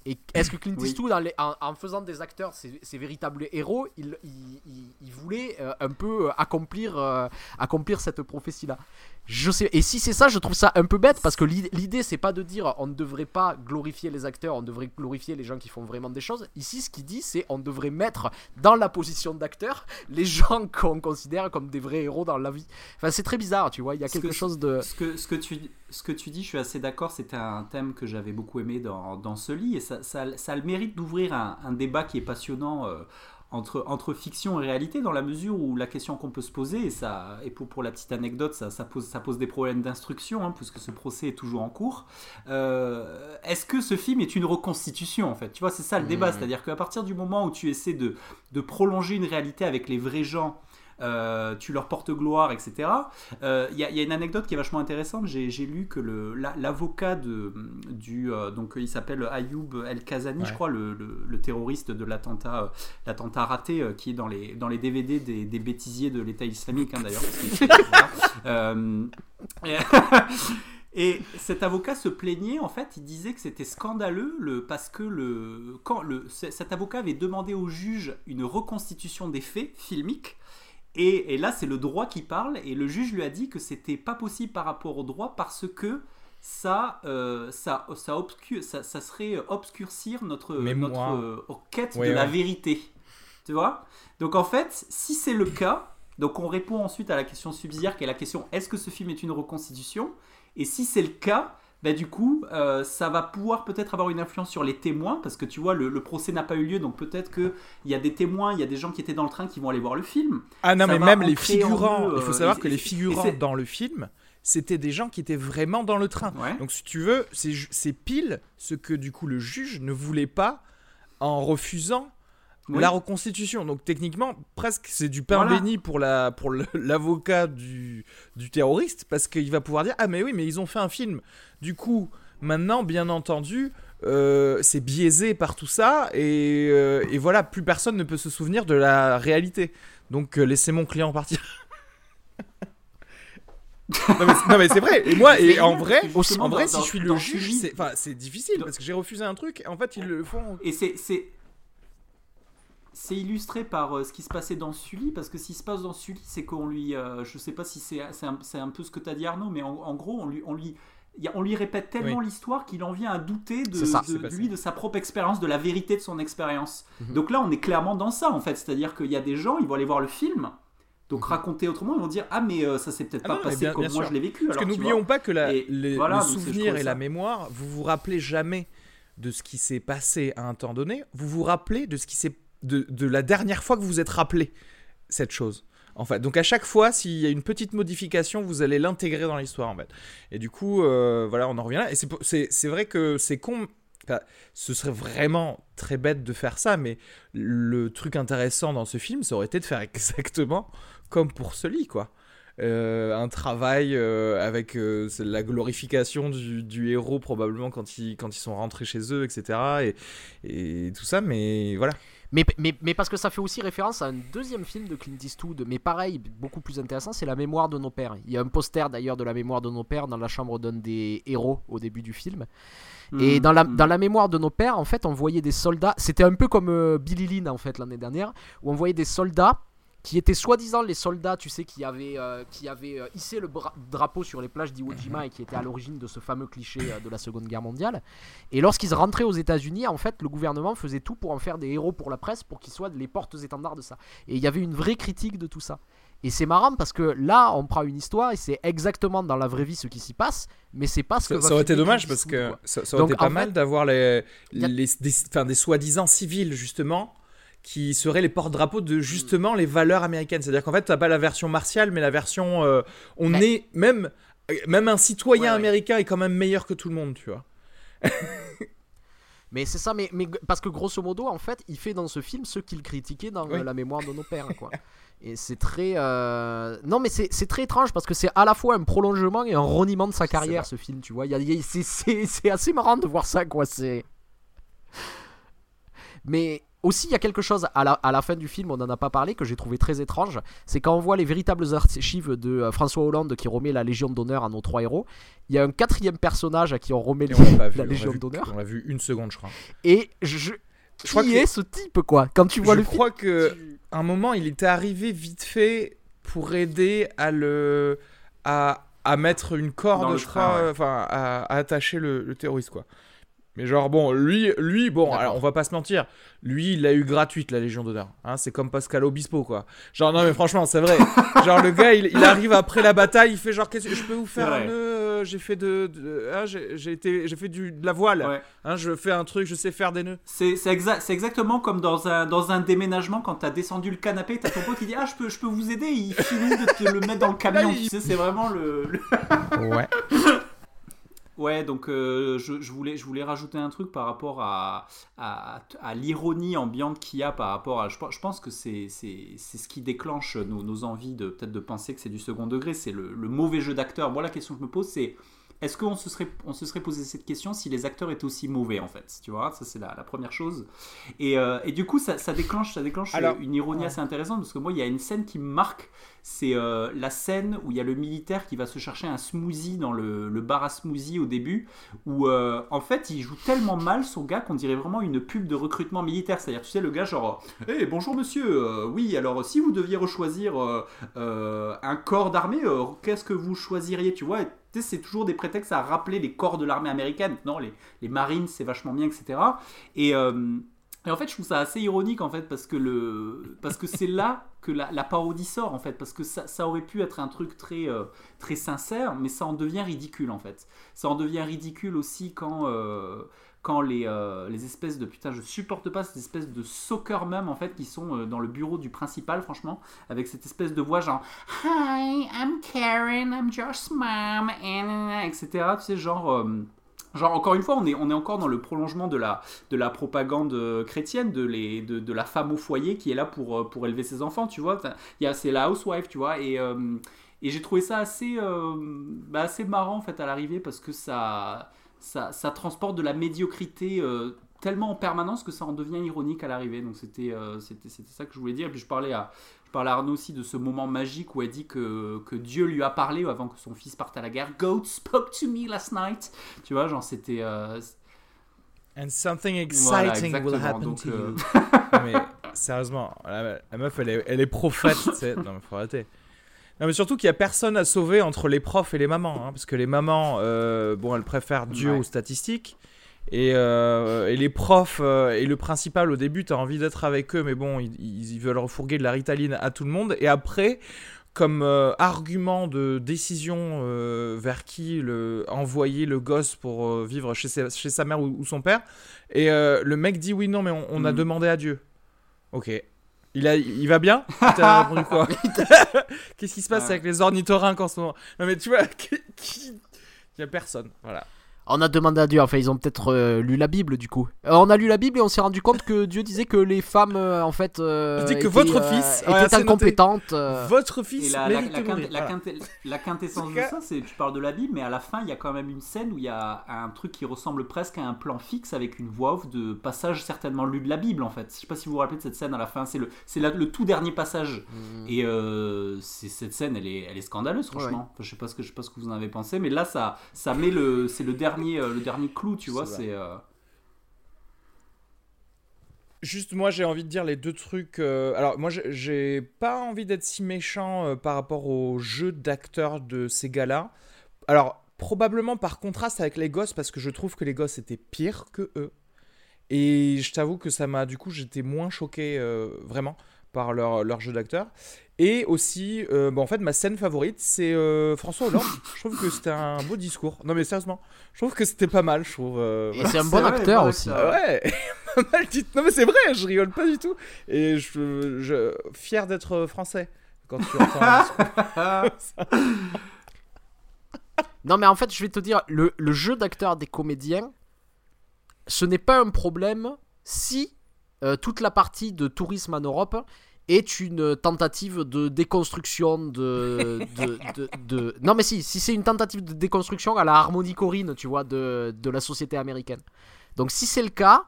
Et est-ce que Clint Oui. Eastwood, en, les- en- en faisant des acteurs, ces, ces véritables héros, il, il- il- il voulait euh, un peu accomplir, euh, accomplir cette prophétie-là? Je sais. Et si c'est ça, je trouve ça un peu bête parce que l'i- l'idée, c'est pas de dire on ne devrait pas glorifier les acteurs, on devrait glorifier les gens qui font vraiment des choses. Ici, ce qu'il dit, c'est on devrait mettre dans la position d'acteur <laughs> les gens qu'on considère comme des vrais héros dans la vie. Enfin, c'est très bizarre, tu vois. Il y a quelque que- chose de. Ce que, ce, que tu, ce que tu dis, je suis assez d'accord, c'était un thème que j'avais beaucoup aimé dans, dans ce lit, et ça, ça, ça a le mérite d'ouvrir un, un débat qui est passionnant euh, entre, entre fiction et réalité, dans la mesure où la question qu'on peut se poser, et, ça, et pour, pour la petite anecdote, ça, ça, pose, ça pose des problèmes d'instruction, hein, puisque ce procès est toujours en cours, euh, est-ce que ce film est une reconstitution, en fait? Tu vois, c'est ça le débat, Mhm. c'est-à-dire qu'à partir du moment où tu essaies de, de prolonger une réalité avec les vrais gens, euh, tu leur portes gloire, etc. Euh, Il y, a- il y a une anecdote qui est vachement intéressante. J'ai lu que la- l'avocat du euh, donc il s'appelle Ayoub El Kazani, je crois, le, le- le terroriste de l'attentat euh, l'attentat raté euh, qui est dans les dans les DVD des, des bêtisiers de l'État islamique hein, d'ailleurs. <laughs> Euh, et- <laughs> Et cet avocat se plaignait, en fait, il disait que c'était scandaleux le, parce que le, quand le, cet avocat avait demandé au juge une reconstitution des faits filmiques. Et, et là, c'est le droit qui parle, et le juge lui a dit que c'était pas possible par rapport au droit parce que ça, euh, ça, ça, obscu- ça, ça serait obscurcir notre, Mémoire. notre euh, quête Ouais, de la vérité. Tu vois? Donc en fait, si c'est le cas, donc on répond ensuite à la question subsidiaire qui est la question est-ce que ce film est une reconstitution? Et si c'est le cas, bah du coup, euh, ça va pouvoir peut-être avoir une influence sur les témoins, parce que tu vois, le, le procès n'a pas eu lieu, donc peut-être qu'il y a des témoins, il y a des gens qui étaient dans le train qui vont aller voir le film. Ah non, Ça mais même les figurants, il faut euh, savoir et- que les figurants dans le film, c'était des gens qui étaient vraiment dans le train. Ouais. Donc si tu veux, c'est pile ce que du coup le juge ne voulait pas en refusant Oui. la reconstitution. Donc techniquement, presque c'est du pain Voilà. béni pour la pour <laughs> l'avocat du, du terroriste parce qu'il va pouvoir dire ah mais oui mais ils ont fait un film. Du coup maintenant bien entendu euh, c'est biaisé par tout ça et, euh, et voilà plus personne ne peut se souvenir de la réalité. Donc euh, laissez mon client partir. <laughs> non mais, c'est vrai. Et moi, et en vrai, en vrai, si je suis le juge, c'est, difficile parce que j'ai refusé un truc. En fait, ils le font. Et c'est c'est illustré par euh, ce qui se passait dans Sully parce que ce qui se passe dans Sully c'est qu'on lui euh, je sais pas si c'est un, peu ce que t'as dit Arnaud mais en, en gros on lui on lui on lui répète tellement l'histoire qu'il en vient à douter de, ça. lui, de sa propre expérience, de la vérité de son expérience. Mhm. Donc là, on est clairement dans ça, en fait. C'est-à-dire qu'il y a des gens, ils vont aller voir le film, donc Mhm. raconter autrement, ils vont dire Ah, mais euh, ça s'est peut-être Ah pas non, passé bien- comme bien moi sûr. je l'ai vécu. Parce que alors, tu n'oublions pas que la, Et les- voilà, le souvenir et la mémoire, vous vous rappelez jamais de ce qui s'est passé à un temps donné. Vous vous rappelez de ce qui s'est de, de la dernière fois que vous vous êtes rappelé cette chose. En fait, donc à chaque fois, s'il y a une petite modification, vous allez l'intégrer dans l'histoire en fait. Et du coup, euh, voilà, on en revient là. Et c'est vrai que c'est con. ce serait vraiment très bête de faire ça, mais le truc intéressant dans ce film, ça aurait été de faire <laughs> exactement comme pour Sully, quoi. Euh, un travail euh, avec la glorification du, du héros probablement quand ils, quand ils sont rentrés chez eux, etc. Et, et tout ça, mais voilà. Mais, mais, mais parce que ça fait aussi référence à un deuxième film de Clint Eastwood, mais pareil, beaucoup plus intéressant, c'est La mémoire de nos pères. Il y a un poster d'ailleurs de La mémoire de nos pères dans la chambre d'un des héros au début du film. Et Mhm, dans la, mhm. dans la mémoire de nos pères, en fait, on voyait des soldats. C'était un peu comme euh, Billy Lynn, en fait, l'année dernière, où on voyait des soldats qui étaient soi-disant les soldats, tu sais, qui avaient, euh, qui avaient euh, hissé le drapeau sur les plages d'Iwo Jima et qui étaient à l'origine de ce fameux cliché euh, de la Seconde Guerre mondiale. Et lorsqu'ils rentraient aux États-Unis, en fait, le gouvernement faisait tout pour en faire des héros pour la presse, pour qu'ils soient les portes-étendards de ça. Et il y avait une vraie critique de tout ça. Et c'est marrant parce que là, on prend une histoire et c'est exactement dans la vraie vie ce qui s'y passe, mais c'est pas ce que Ça, aurait été dommage parce que ça, ça aurait Donc, été pas mal d'avoir les, les, des soi-disant civils justement qui seraient les porte-drapeaux de justement les valeurs américaines. C'est-à-dire qu'en fait, t'as pas la version martiale, mais la version euh, on est même même un citoyen Ouais, ouais. américain est quand même meilleur que tout le monde, tu vois. Mais c'est ça, mais, mais parce que grosso modo, en fait, il fait dans ce film ce qu'il critiquait dans Oui. euh, La mémoire de nos pères, quoi. Et c'est très. euh, Non, mais c'est très étrange parce que c'est à la fois un prolongement et un reniement de sa carrière, ce film, tu vois. C'est assez marrant de voir ça, quoi. C'est. Mais aussi, il y a quelque chose à la, à la fin du film, on n'en a pas parlé, que j'ai trouvé très étrange. C'est quand on voit les véritables archives de euh, François Hollande qui remet la Légion d'honneur à nos trois héros. Il y a un quatrième personnage à qui on remet on l'a vu. Légion d'honneur. On l'a vu une seconde, je crois. Et je. Je qui crois que- est ce type, quoi Quand tu vois je le film? crois que tu- à un moment, il était arrivé vite fait pour aider à le à, à mettre une corde, je crois, ouais. enfin à, à attacher le, le terroriste quoi. Mais genre bon, lui, lui bon, alors on va pas se mentir, lui il l'a eu gratuite la Légion d'honneur. Hein, c'est comme Pascal Obispo quoi. Genre non mais franchement c'est vrai. <laughs> genre le gars il, il arrive après la bataille, il fait genre qu'est-ce que je peux vous faire un nœud euh, J'ai fait de, de- hein, j'ai été j'ai fait du de la voile. Ouais. Hein, je fais un truc, je sais faire des nœuds. C'est c'est exa- c'est exactement comme dans un, dans un déménagement quand t'as descendu le canapé, t'as ton pote qui dit Ah, je peux, je peux vous aider. Il finit de te le mettre dans le camion. Là, Tu sais, c'est vraiment le. le- Ouais. <laughs> Ouais, donc euh, je, voulais, je voulais rajouter un truc par rapport à, l'ironie ambiante qu'il y a par rapport à. Je, pense- que c'est ce qui déclenche nos, envies de peut-être de penser que c'est du second degré. C'est le mauvais jeu d'acteur. Moi, la question que je me pose, c'est est-ce qu'on se serait, on se serait posé cette question si les acteurs étaient aussi mauvais en fait Tu vois, ça c'est la, la première chose. Et, euh, et du coup, ça, ça déclenche, ça déclenche Alors- une ironie assez intéressante parce que moi, il y a une scène qui me marque. C'est euh, la scène où il y a le militaire qui va se chercher un smoothie dans le, le bar à smoothie au début, où euh, en fait il joue tellement mal son gars qu'on dirait vraiment une pub de recrutement militaire. C'est-à-dire, tu sais, le gars genre, hé bonjour monsieur, euh, oui, alors si vous deviez rechoisir euh, euh, un corps d'armée, euh, qu'est-ce que vous choisiriez, tu vois c'est toujours des prétextes à rappeler les corps de l'armée américaine. Non, les, les marines, c'est vachement bien, etc. Et, euh, et en fait, je trouve ça assez ironique, en fait, parce que, c'est là que la, la parodie sort, en fait, parce que ça, ça aurait pu être un truc très, euh, très sincère, mais ça en devient ridicule, en fait. Ça en devient ridicule aussi quand, euh, quand les, euh, les espèces de... Putain, je supporte pas ces espèces de soccer mum, en fait, qui sont euh, dans le bureau du principal, franchement, avec cette espèce de voix genre « Hi, I'm Karen, I'm Josh's mom, etc. Tu sais, genre... euh, Genre, encore une fois, on est, on est encore dans le prolongement de la, de la propagande chrétienne, de, les, de, de la femme au foyer qui est là pour, pour élever ses enfants, tu vois. C'est la housewife, tu vois. Et, et j'ai trouvé ça assez, bah, assez marrant, en fait, à l'arrivée, parce que ça, ça, ça transporte de la médiocrité euh, tellement en permanence que ça en devient ironique à l'arrivée. Donc c'était euh, c'était c'était ça que je voulais dire. Et puis je parlais à je parlais à Arnaud aussi de ce moment magique où elle dit que, que Dieu lui a parlé avant que son fils parte à la guerre. God spoke to me last night. Tu vois, genre c'était euh, And something Voilà, exciting will exactement. happen Donc, to euh, you. <laughs> Non, mais sérieusement, la, la meuf, elle est, elle est prophète, tu sais. Non, mais faut arrêter. Non, mais surtout qu'il n'y a personne à sauver entre les profs et les mamans. hein, parce que les mamans, euh, bon, elles préfèrent Dieu Ouais. aux statistiques. Et, euh, et les profs euh, et le principal, au début, tu as envie d'être avec eux, mais bon, ils, ils veulent refourguer de la ritaline à tout le monde. Et après, comme argument de décision vers qui le, envoyer le gosse pour vivre chez sa, chez sa mère ou, ou son père, et le mec dit oui, non, mais on, on a Mhm. demandé à Dieu. Ok. Il, a, il va bien <laughs> Il t'a répondu quoi <laughs> Qu'est-ce qui se passe Ouais. avec les ornithorynques en ce moment? Non, mais tu vois, <laughs> qui. Il y a personne. Voilà. On a demandé à Dieu, enfin ils ont peut-être euh, lu la Bible du coup. Euh, on a lu la Bible et on s'est rendu compte que Dieu disait que les femmes euh, en fait euh, Il dit que étaient, votre euh, fils- Ouais, incompétentes. euh. Votre Et fils la, la, mérite la, quinte- la Voilà. quinte- la quintessence de ça, c'est tu parles de la Bible, mais à la fin, il y a quand même une scène où il y a un truc qui ressemble presque à un plan fixe avec une voix off de passage certainement lu de la Bible en fait. Je sais pas si vous vous rappelez de cette scène à la fin, c'est le, le tout dernier passage. Mm. Et euh, cette scène, elle est, elle est scandaleuse, franchement. Enfin, je sais pas ce que je sais pas ce que vous en avez pensé, mais là, ça, ça met le, c'est le dernier, euh, le dernier clou, tu vois. C'est euh, Juste, moi, j'ai envie de dire les deux trucs. euh, Alors, moi, j'ai- j'ai pas envie d'être si méchant euh, par rapport au jeu d'acteurs de ces gars-là. Alors, probablement par contraste avec les gosses, parce que je trouve que les gosses étaient pires que eux. Et je t'avoue que ça m'a. Du coup, j'étais moins choqué, euh, vraiment, par leur, leur jeu d'acteur. Et aussi, euh, bon, en fait, ma scène favorite, c'est euh, François Hollande. je trouve que c'était un beau discours. Non, mais sérieusement, je trouve que c'était pas mal, je trouve. euh, voilà. c'est un bon vrai, acteur aussi. Ah ouais, <laughs> pas mal dit. Non mais c'est vrai, je rigole pas du tout. Et je, je fier d'être français quand tu entends. un discours. <laughs> Non, mais en fait, je vais te dire, le, le jeu d'acteur des comédiens, ce n'est pas un problème si euh, toute la partie de tourisme en Europe est une tentative de déconstruction de, de, de- de- Non, mais si, si c'est une tentative de déconstruction à la harmonie Corinne, tu vois, de, de la société américaine. Donc, si c'est le cas,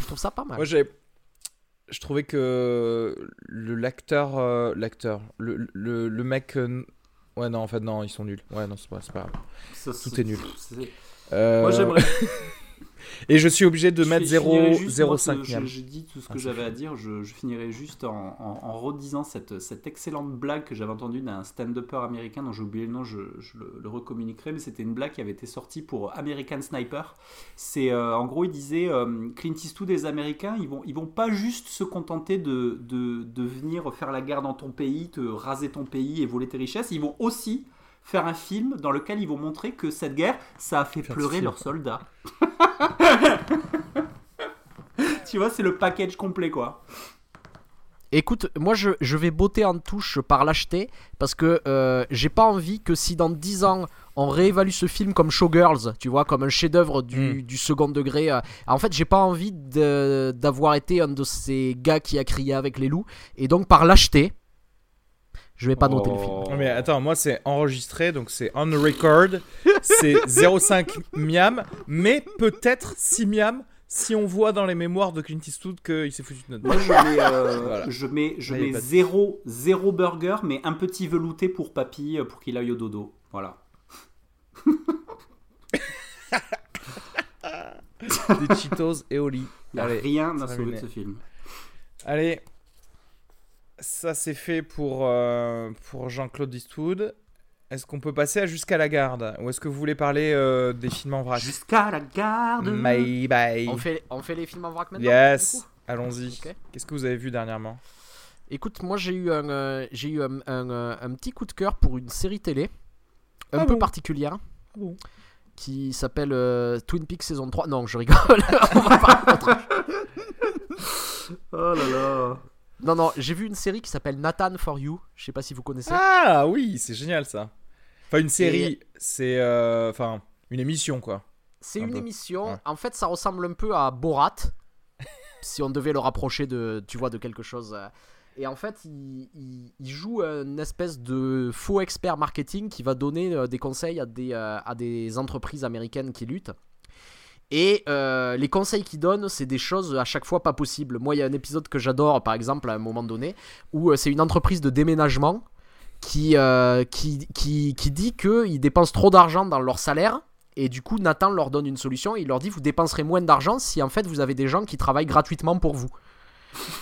je trouve ça pas mal. Moi j'ai, je trouvais que le l'acteur, euh, l'acteur, le, le, le mec, euh, ouais non en fait non ils sont nuls. Ouais non c'est pas, c'est pas grave. ça, Tout c'est- est nul. c'est- Euh, Moi, j'aimerais. <laughs> Et je suis obligé de Je mettre fi- je finirai juste, moi, 0,05 ce- miam. je- J'ai dit tout ce Ah, que j'avais à dire. Je, je finirai juste en, en, en redisant cette, cette excellente blague que j'avais entendue d'un stand-upper américain dont j'ai oublié le nom, je, je le, le recommuniquerai, mais c'était une blague qui avait été sortie pour American Sniper. C'est euh, en gros, il disait euh, Clint Eastwood les Américains, ils vont, ils vont pas juste se contenter de, de, de venir faire la guerre dans ton pays, te raser ton pays et voler tes richesses, ils vont aussi faire un film dans lequel ils vont montrer que cette guerre, ça a fait Faire pleurer leurs soldats. <laughs> tu vois, c'est le package complet, quoi. Écoute, moi je, je vais botter en touche par l'acheter parce que euh, j'ai pas envie que si dans 10 ans on réévalue ce film comme Showgirls, tu vois, comme un chef-d'œuvre du, Mm. du second degré. euh, en fait, j'ai pas envie d'avoir été un de ces gars qui a crié avec les loups et donc par l'acheter, je vais pas noter le film. Oh. Non mais attends, moi c'est enregistré, donc c'est on record, c'est <laughs> 0,5 miam, mais peut-être 6 miam si on voit dans les mémoires de Clint Eastwood qu'il s'est foutu de notre Moi, je mets, euh, Voilà. je mets, je pas zéro, zéro burger, mais un petit velouté pour papy, euh, pour qu'il aille au dodo. Voilà. <laughs> Des Cheetos et au lit. Allez, rien terminé. sauver de ce film. Allez, ça c'est fait pour, euh, pour Jean-Claude Eastwood. Est-ce qu'on peut passer à Jusqu'à la garde? Ou est-ce que vous voulez parler euh, des films en vrac? Jusqu'à la garde. Bye bye. On fait, on fait les films en vrac maintenant Yes, allons-y. Qu'est-ce que vous avez vu dernièrement? Écoute, moi j'ai eu, un, euh, j'ai eu un, un, un petit coup de cœur pour une série télé un Ah peu bon? particulière bon? qui s'appelle euh, Twin Peaks saison 3. Non, je rigole. <laughs> On va parler d'autre <laughs> Oh là là. Non, non, j'ai vu une série qui s'appelle Nathan for You. Je sais pas si vous connaissez. Ah oui, c'est génial ça. Enfin, une série, c'est. euh, Enfin, une émission quoi. C'est un une peu. émission. Ouais. En fait, ça ressemble un peu à Borat. <laughs> si on devait le rapprocher de, tu vois, de quelque chose. euh. Et en fait, il, il- il joue une espèce de faux expert marketing qui va donner euh, des conseils à des, à des entreprises américaines qui luttent. Et euh, les conseils qu'il donne, c'est des choses à chaque fois pas possibles. Moi, il y a un épisode que j'adore, par exemple, à un moment donné, où euh, c'est une entreprise de déménagement qui, euh, qui, qui, qui dit qu'ils dépensent trop d'argent dans leur salaire. Et du coup, Nathan leur donne une solution. Il leur dit Vous dépenserez moins d'argent si en fait vous avez des gens qui travaillent gratuitement pour vous.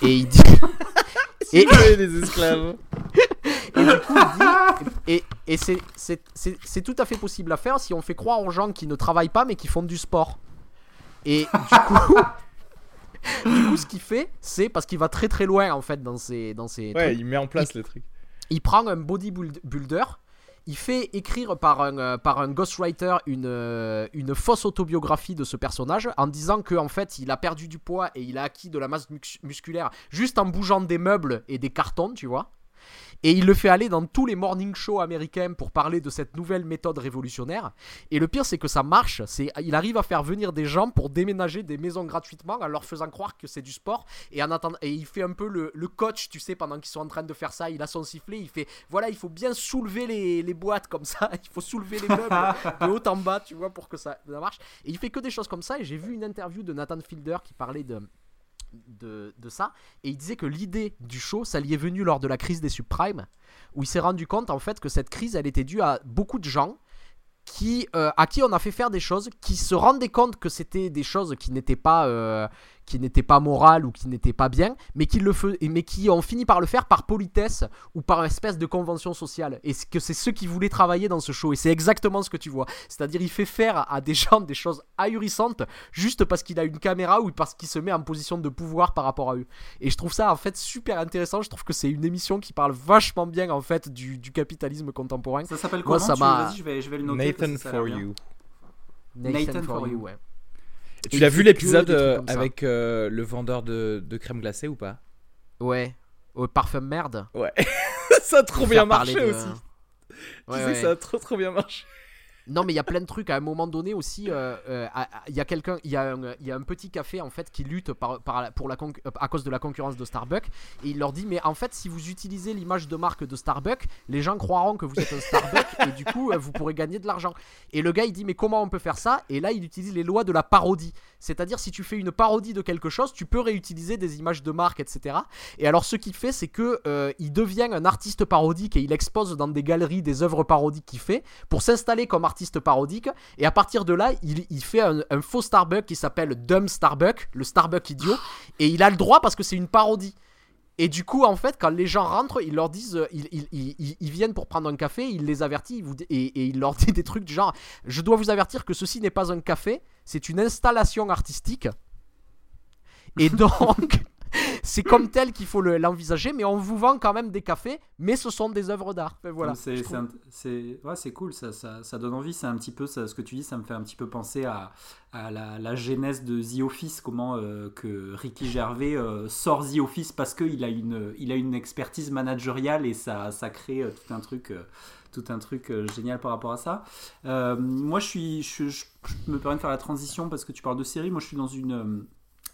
Et il dit. <laughs> Et les esclaves. <laughs> Et du coup, il dit, et, c'est tout à fait possible à faire si on fait croire aux gens qui ne travaillent pas mais qui font du sport. Et du coup, <laughs> du coup ce qu'il fait, c'est parce qu'il va très très loin en fait dans ses, dans ses Ouais, trucs. il met en place les trucs. Il prend un bodybuilder, il fait écrire par un, euh, par un ghostwriter une, euh, une fausse autobiographie de ce personnage en disant qu'en fait il a perdu du poids et il a acquis de la masse mus- musculaire juste en bougeant des meubles et des cartons, tu vois. Et il le fait aller dans tous les morning shows américains pour parler de cette nouvelle méthode révolutionnaire. Et le pire, c'est que ça marche. C'est, il arrive à faire venir des gens pour déménager des maisons gratuitement en leur faisant croire que c'est du sport. Et, et il fait un peu le, coach, tu sais, pendant qu'ils sont en train de faire ça. Il a son sifflet. Il fait voilà, il faut bien soulever les, les boîtes comme ça. <laughs> Il faut soulever les meubles de haut en bas, tu vois, pour que ça, ça marche. Et il fait que des choses comme ça. Et j'ai vu une interview de Nathan Fielder qui parlait de. De, ça. Et il disait que l'idée du show ça lui est venu lors de la crise des subprimes où il s'est rendu compte en fait que cette crise elle était due à beaucoup de gens qui, euh, à qui on a fait faire des choses qui se rendaient compte que c'était des choses qui n'étaient pas euh, qui n'étaient pas morales ou qui n'étaient pas bien mais qui le fe- mais qui ont fini par le faire par politesse ou par espèce de convention sociale et c'est que c'est ceux qui voulaient travailler dans ce show et c'est exactement ce que tu vois c'est-à-dire il fait faire à des <laughs> gens des choses ahurissantes juste parce qu'il a une caméra ou parce qu'il se met en position de pouvoir par rapport à eux et je trouve ça en fait super intéressant je trouve que c'est une émission qui parle vachement bien en fait du, du capitalisme contemporain Ça s'appelle Moi, comment ça tu- Vas-y, je vais, je vais le noter. Nathan for bien. you. Nathan, Nathan for, for you you. ouais tu l'as vu l'épisode euh, avec euh, le vendeur de, de crème glacée ou pas? Ouais au parfum merde Ouais. <laughs> ça a trop bien marché de- aussi. Tu Ouais, sais ça a trop trop bien marché. Non, mais il y a plein de trucs. À un moment donné aussi, euh, euh, il y a quelqu'un, il y, a un- il y a un petit café en fait qui lutte pour la euh, à cause de la concurrence de Starbucks. Et il leur dit, mais en fait, si vous utilisez l'image de marque de Starbucks, les gens croiront que vous êtes un Starbucks et du coup, euh, vous pourrez gagner de l'argent. Et le gars, il dit, mais comment on peut faire ça? Et là, il utilise les lois de la parodie. C'est-à-dire, si tu fais une parodie de quelque chose, tu peux réutiliser des images de marque, etc. Et alors, ce qu'il fait, c'est que euh, il devient un artiste parodique et il expose dans des galeries des œuvres parodiques qu'il fait pour s'installer comme artiste parodique. Et à partir de là, il, il fait un, un faux Starbucks qui s'appelle Dumb Starbucks, le Starbucks idiot. Et il a le droit parce que c'est une parodie. Et du coup, en fait, quand les gens rentrent, ils leur disent, euh, ils, ils- ils- ils- ils viennent pour prendre un café, il les avertit, et, et il leur <laughs> dit des trucs du genre, je dois vous avertir que ceci n'est pas un café, c'est une installation artistique. Et <laughs> donc, c'est comme tel qu'il faut le- l'envisager, mais on vous vend quand même des cafés, mais ce sont des œuvres d'art. Enfin, voilà. C'est ouais, cool, ça, ça, ça donne envie. C'est un petit peu ça, ce que tu dis, ça me fait un petit peu penser à, à la, la genèse de The Office, comment euh, que Ricky Gervais euh, sort The Office parce qu'il a une, il a une expertise managériale et ça, ça crée euh, tout un truc. tout un truc génial par rapport à ça. Euh, moi, je suis, je, je- je me permets de faire la transition parce que tu parles de série. Moi, je suis dans une,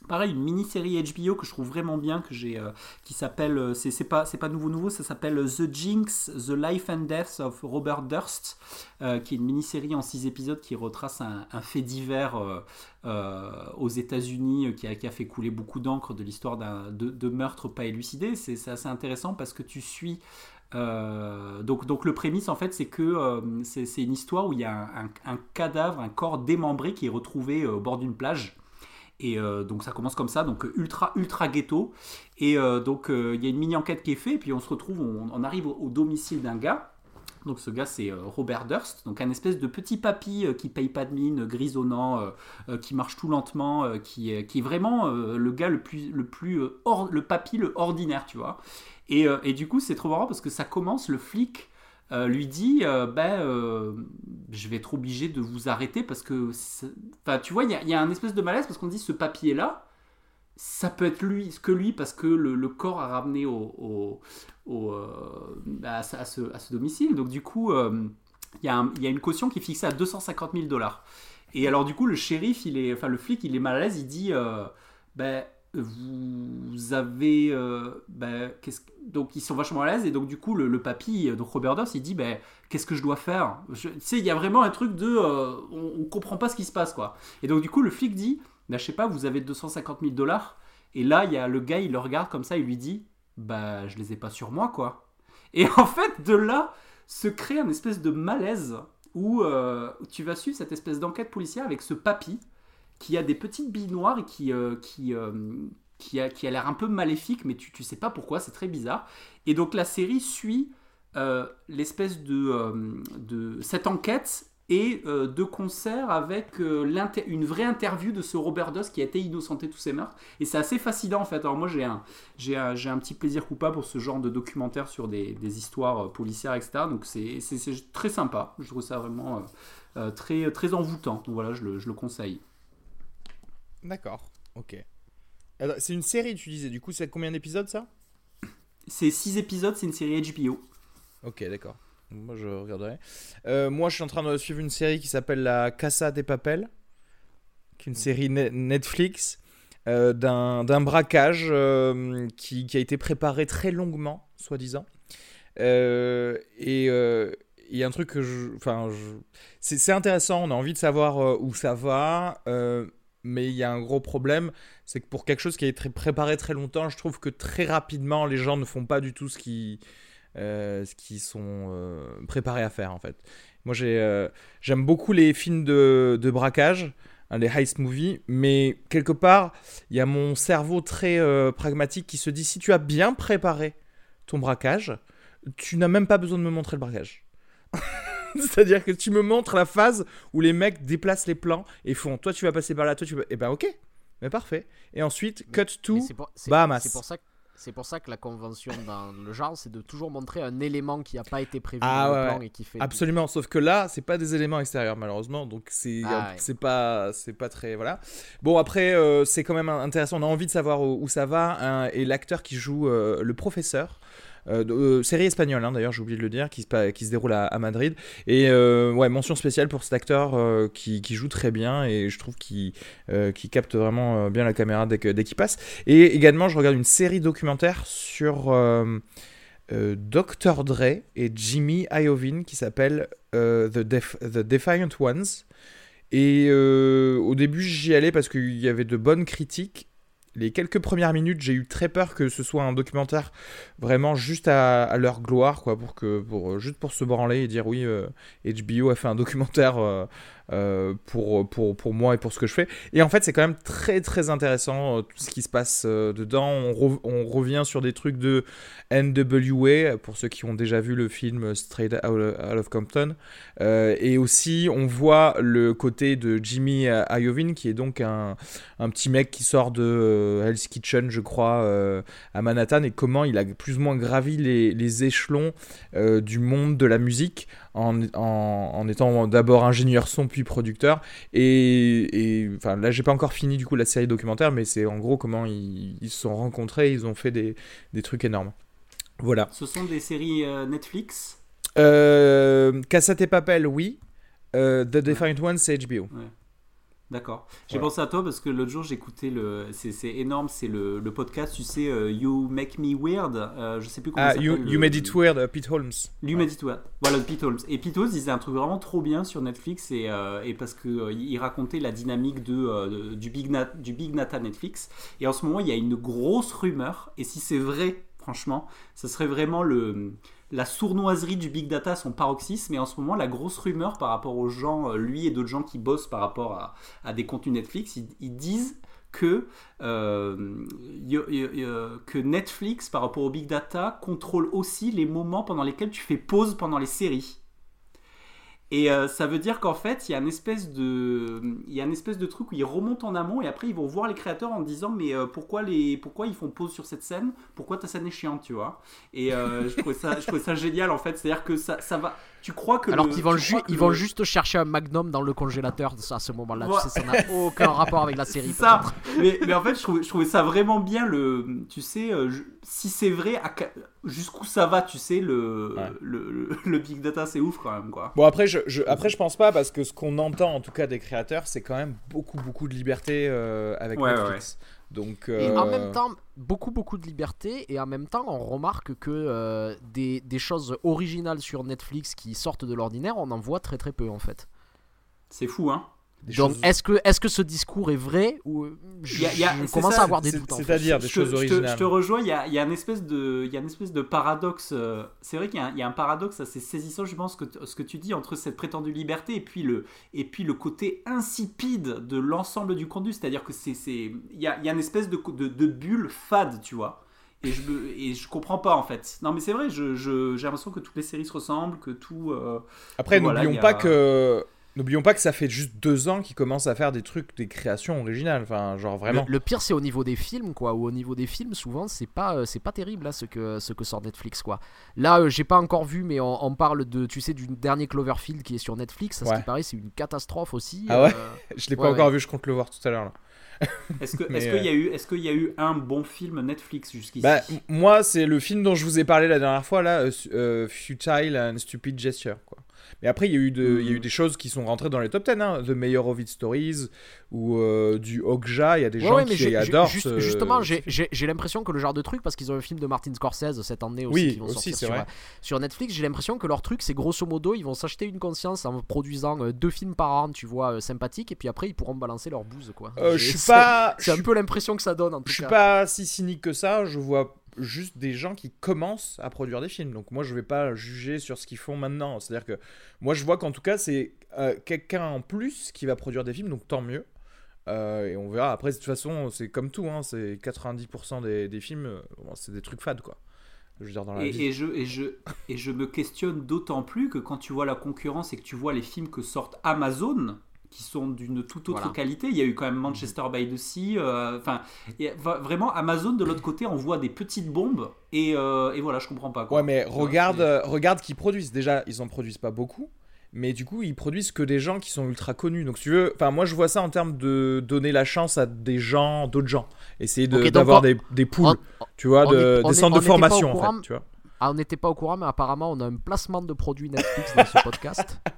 pareil, une mini-série HBO que je trouve vraiment bien, que euh, qui s'appelle, euh, c'est pas, nouveau nouveau, ça s'appelle euh, The Jinx, The Life and Death of Robert Durst, qui est une mini-série en six épisodes qui retrace un, fait divers aux États-Unis qui a, fait couler beaucoup d'encre de l'histoire d'un- de, de meurtres pas élucidés. C'est assez intéressant parce que tu suis. donc, le prémisse en fait c'est que c'est une histoire où il y a un, cadavre, un corps démembré qui est retrouvé au bord d'une plage. Et euh, donc ça commence comme ça, donc ultra ultra ghetto. Et euh, donc euh, il y a une mini enquête qui est faite, puis on se retrouve, on, arrive au, domicile d'un gars. Donc ce gars c'est Robert Durst, donc un espèce de petit papy qui paye pas de mine, grisonnant, qui marche tout lentement, qui, qui est vraiment le gars le plus le plus le papy le ordinaire, tu vois. Et, et du coup c'est trop marrant parce que ça commence, le flic euh, lui dit euh, ben euh, je vais être obligé de vous arrêter parce que enfin tu vois il y, a- y un espèce de malaise parce qu'on dit ce papier là ça peut être lui que lui parce que le, corps a ramené au, à, ce, à ce- domicile. Donc du coup il y, y a une caution qui est fixée à 250 000 dollars. Et alors du coup le shérif il est enfin le flic il est mal à l'aise il dit ben vous avez. euh, que- donc, ils sont vachement à l'aise, et donc, du coup, le, le papy, euh, donc Robert Doss, il dit bah, Qu'est-ce que je dois faire? Je- Tu sais, il y a vraiment un truc de. euh, on, on comprend pas ce qui se passe, quoi. Et donc, du coup, le flic dit bah, Je sais pas, vous avez 250 000 dollars. Et là, il y a le gars, il le regarde comme ça, il lui dit Bah, je les ai pas sur moi, quoi. Et en fait, de là, se crée un espèce de malaise où tu vas suivre cette espèce d'enquête policière avec ce papy qui a des petites billes noires et qui, euh, qui, euh, qui a, qui a l'air un peu maléfique, mais tu, tu sais pas pourquoi, c'est très bizarre. Et donc la série suit euh, l'espèce de, de cette enquête et de concert avec une vraie interview de ce Robert Doss qui a été innocenté tous ces meurtres. Et c'est assez fascinant en fait. Alors moi j'ai un, un, petit plaisir coupable pour ce genre de documentaire sur des, des histoires policières, etc. Donc c'est, très sympa. Je trouve ça vraiment très, très envoûtant. Donc voilà, je le, je le conseille. D'accord, ok. C'est une série, tu disais. Du coup, c'est combien d'épisodes ça? C'est 6 épisodes, c'est une série HBO. Ok, d'accord. Moi, je regarderai. Euh, moi, je suis en train de suivre une série qui s'appelle La Casa des Papel, qui est une série ne- Netflix euh, d'un braquage euh, qui, qui a été préparé très longuement, soi-disant. Et il y a un truc que je. Enfin, je- c'est intéressant, on a envie de savoir où ça va, mais il y a un gros problème, c'est que pour quelque chose qui a été préparé très longtemps, je trouve que très rapidement, les gens ne font pas du tout ce euh, qu'ils sont euh, préparés à faire en fait. Moi euh, j'aime beaucoup les films de, de braquage, hein, les heist movies, mais quelque part il y a mon cerveau très euh, pragmatique qui se dit si tu as bien préparé ton braquage, tu n'as même pas besoin de me montrer le braquage. <laughs> <laughs> C'est-à-dire que tu me montres la phase où les mecs déplacent les plans et font toi tu vas passer par là, toi tu vas... Et ben ok, mais parfait. Et ensuite, cut to pour, Bahamas. c'est pour ça que c'est pour ça que la convention dans le genre, c'est de toujours montrer un élément qui n'a pas été prévu Ah dans ouais, le plan et qui fait. Absolument, sauf que là, c'est pas des éléments extérieurs malheureusement, donc c'est Ah ouais. pas c'est pas très voilà. Bon après, euh, c'est quand même intéressant. On a envie de savoir où, où ça va hein, et l'acteur qui joue euh, le professeur. Euh, euh, série espagnole hein, d'ailleurs j'ai oublié de le dire qui se, déroule à, Madrid et euh, ouais mention spéciale pour cet acteur qui, joue très bien et je trouve qu'il capte vraiment bien la caméra dès qu'il passe et également je regarde une série documentaire sur Dr. Dre et Jimmy Iovine qui s'appelle The, The Defiant Ones. Et au début, j'y allais parce qu'il y avait de bonnes critiques. Les quelques premières minutes, j'ai eu très peur que ce soit un documentaire vraiment juste à, leur gloire, quoi, pour que, pour, juste pour se branler et dire oui, euh, HBO a fait un documentaire euh, euh, pour, pour, pour moi et pour ce que je fais. Et en fait, c'est quand même très très intéressant euh, tout ce qui se passe euh, dedans. On, re- on revient sur des trucs de NWA, pour ceux qui ont déjà vu le film Straight Out of Compton. Et aussi, on voit le côté de Jimmy Iovine, qui est donc un, un petit mec qui sort de Hell's Kitchen, je crois, à Manhattan, et comment il a plus ou moins gravi les, les échelons du monde de la musique en, en, en étant d'abord ingénieur son puis producteur. Et, et, enfin, là, j'ai pas encore fini du coup la série documentaire, mais c'est en gros comment ils, ils se sont rencontrés, ils ont fait des, des trucs énormes. Voilà. Ce sont des séries euh, Netflix? Euh, Cassette et Papel, oui. Euh, The Defiant One, c'est HBO. D'accord. J'ai Voilà. pensé à toi parce que l'autre jour j'écoutais le. C'est énorme, c'est le, le podcast, tu sais, euh, You Make Me Weird. euh, je sais plus comment Ah, ça you, s'appelle. you le- Made It Weird, uh, Pete Holmes. You Made It Weird. Voilà, Pete Holmes. Et Pete Holmes disait un truc vraiment trop bien sur Netflix et, euh, et parce que euh, il racontait la dynamique de, euh, du, Big Nat, du Big Nata Netflix. Et en ce moment, il y a une grosse rumeur. Et si c'est vrai, franchement, ce serait vraiment le, la sournoiserie du Big Data son paroxysme. Et en ce moment, la grosse rumeur par rapport aux gens, euh, lui et d'autres gens qui bossent par rapport à, des contenus Netflix, ils, disent euh, que Netflix, par rapport au Big Data, contrôle aussi les moments pendant lesquels tu fais pause pendant les séries. Et euh, ça veut dire qu'en fait, il y a une espèce de, il y a une espèce de truc où ils remontent en amont et après ils vont voir les créateurs en disant mais euh, pourquoi les, pourquoi ils font pause sur cette scène, pourquoi ta scène est chiante, tu vois? Et euh, je trouvais ça, ça génial en fait, c'est-à-dire que ça va, tu crois que Alors le- qu'ils vont, ju- que ils vont juste chercher un Magnum dans le congélateur à ce moment-là. Ouais. Tu sais, ça n'a <laughs> aucun rapport avec la série. Ça. mais, mais en fait, je trouvais, je trouvais ça vraiment bien le. Tu sais, euh, je- si c'est vrai, jusqu'où ça va, tu sais, le, Ouais. le, le, le big data, c'est ouf quand même, quoi. Bon, après je, je- après, je pense pas, parce que ce qu'on entend en tout cas des créateurs, c'est quand même beaucoup, beaucoup de liberté euh, avec Ouais, Netflix. Donc, Et en euh, même temps, beaucoup, beaucoup de liberté. Et en même temps, on remarque que euh, des, des choses originales sur Netflix qui sortent de l'ordinaire, on en voit très, très peu en fait. C'est fou, hein. Des Donc, choses- est-ce que, est que ce discours est vrai ou je, Y a- y a- je commence ça, à avoir des doutes. C'est-à-dire des je, te- choses je te- originales. je te rejoins, il y a, il y a une espèce de, il y a une espèce de paradoxe. euh, C'est vrai qu'il y, a un- il y a un paradoxe assez saisissant, je pense, que ce que tu dis entre cette prétendue liberté et puis le, et puis le côté insipide de l'ensemble du contenu. C'est-à-dire que c'est, c'est, il y a, il y a une espèce de, de, de bulle fade, tu vois. Et je, me- et je comprends pas en fait. Non mais c'est vrai, je, je- j'ai l'impression que toutes les séries se ressemblent, que tout. euh, Après, n'oublions a- pas que. N'oublions pas que ça fait juste deux ans qu'ils commencent à faire des trucs, des créations originales. Enfin, genre vraiment. Le, le pire, c'est au niveau des films, quoi. Ou au niveau des films, souvent, c'est pas, euh, c'est pas terrible là, ce que, ce que sort Netflix, quoi. Là, euh, j'ai pas encore vu, mais on, on parle de, tu sais, du dernier Cloverfield qui est sur Netflix. À ce Ouais. qui paraît, c'est une catastrophe aussi. Ah ouais? euh, <laughs> Je l'ai pas Ouais, encore ouais. vu, je compte le voir tout à l'heure. <laughs> Est-ce qu'il y a eu, est-ce qu'il y a eu un bon film Netflix jusqu'ici? Bah, moi, c'est le film dont je vous ai parlé la dernière fois, là, euh, euh, Futile and Stupid Gesture, quoi. Mais après, il y, a eu de- il y a eu Mhm. des choses qui sont rentrées dans les top 10, hein, The Mayor of Its Stories, ou euh, du Okja, il y a des Ouais, gens ouais, qui adorent juste- ce- justement, j'ai- l'impression que le genre de truc, parce qu'ils ont un film de Martin Scorsese cette année aussi, Oui, qui vont aussi, sortir c'est sur, vrai. sur Netflix, j'ai l'impression que leur truc, c'est grosso modo, ils vont s'acheter une conscience en produisant euh, deux films par an, tu vois, euh, sympathiques, et puis après, ils pourront balancer leur bouse, quoi. Euh, J'ai- je suis c'est- pas... C'est je un peu l'impression que ça donne, en tout Je suis pas si cynique que ça, je vois juste des gens qui commencent à produire des films. Donc moi je vais pas juger sur ce qu'ils font maintenant. C'est-à-dire que moi je vois qu'en tout cas c'est euh, quelqu'un en plus qui va produire des films, donc tant mieux. Euh, et on verra. Après de toute façon c'est comme tout, hein, c'est 90% des, des films, euh, bon, c'est des trucs fades quoi. Je veux dire dans la vie. Et, et je, et, je, et je me questionne d'autant plus que quand tu vois la concurrence et que tu vois les films que sortent Amazon, qui sont d'une toute autre Voilà. qualité, il y a eu quand même Manchester by the Sea, euh, enfin, vraiment Amazon de l'autre côté envoie des petites bombes, et, euh, et voilà, je comprends pas. Quoi. Ouais, mais regarde, euh, regarde qu'ils produisent. Déjà, ils en produisent pas beaucoup, mais du coup, ils produisent que des gens qui sont ultra connus. Donc, si tu veux, enfin, moi, je vois ça en termes de donner la chance à des gens, d'autres gens, essayer de- d'avoir des, des poules, on- tu vois, on de- est- on des est- centres on de formation, en fait, tu vois. Ah, on n'était pas au courant, mais apparemment, on a un placement de produits Netflix dans ce podcast. <laughs>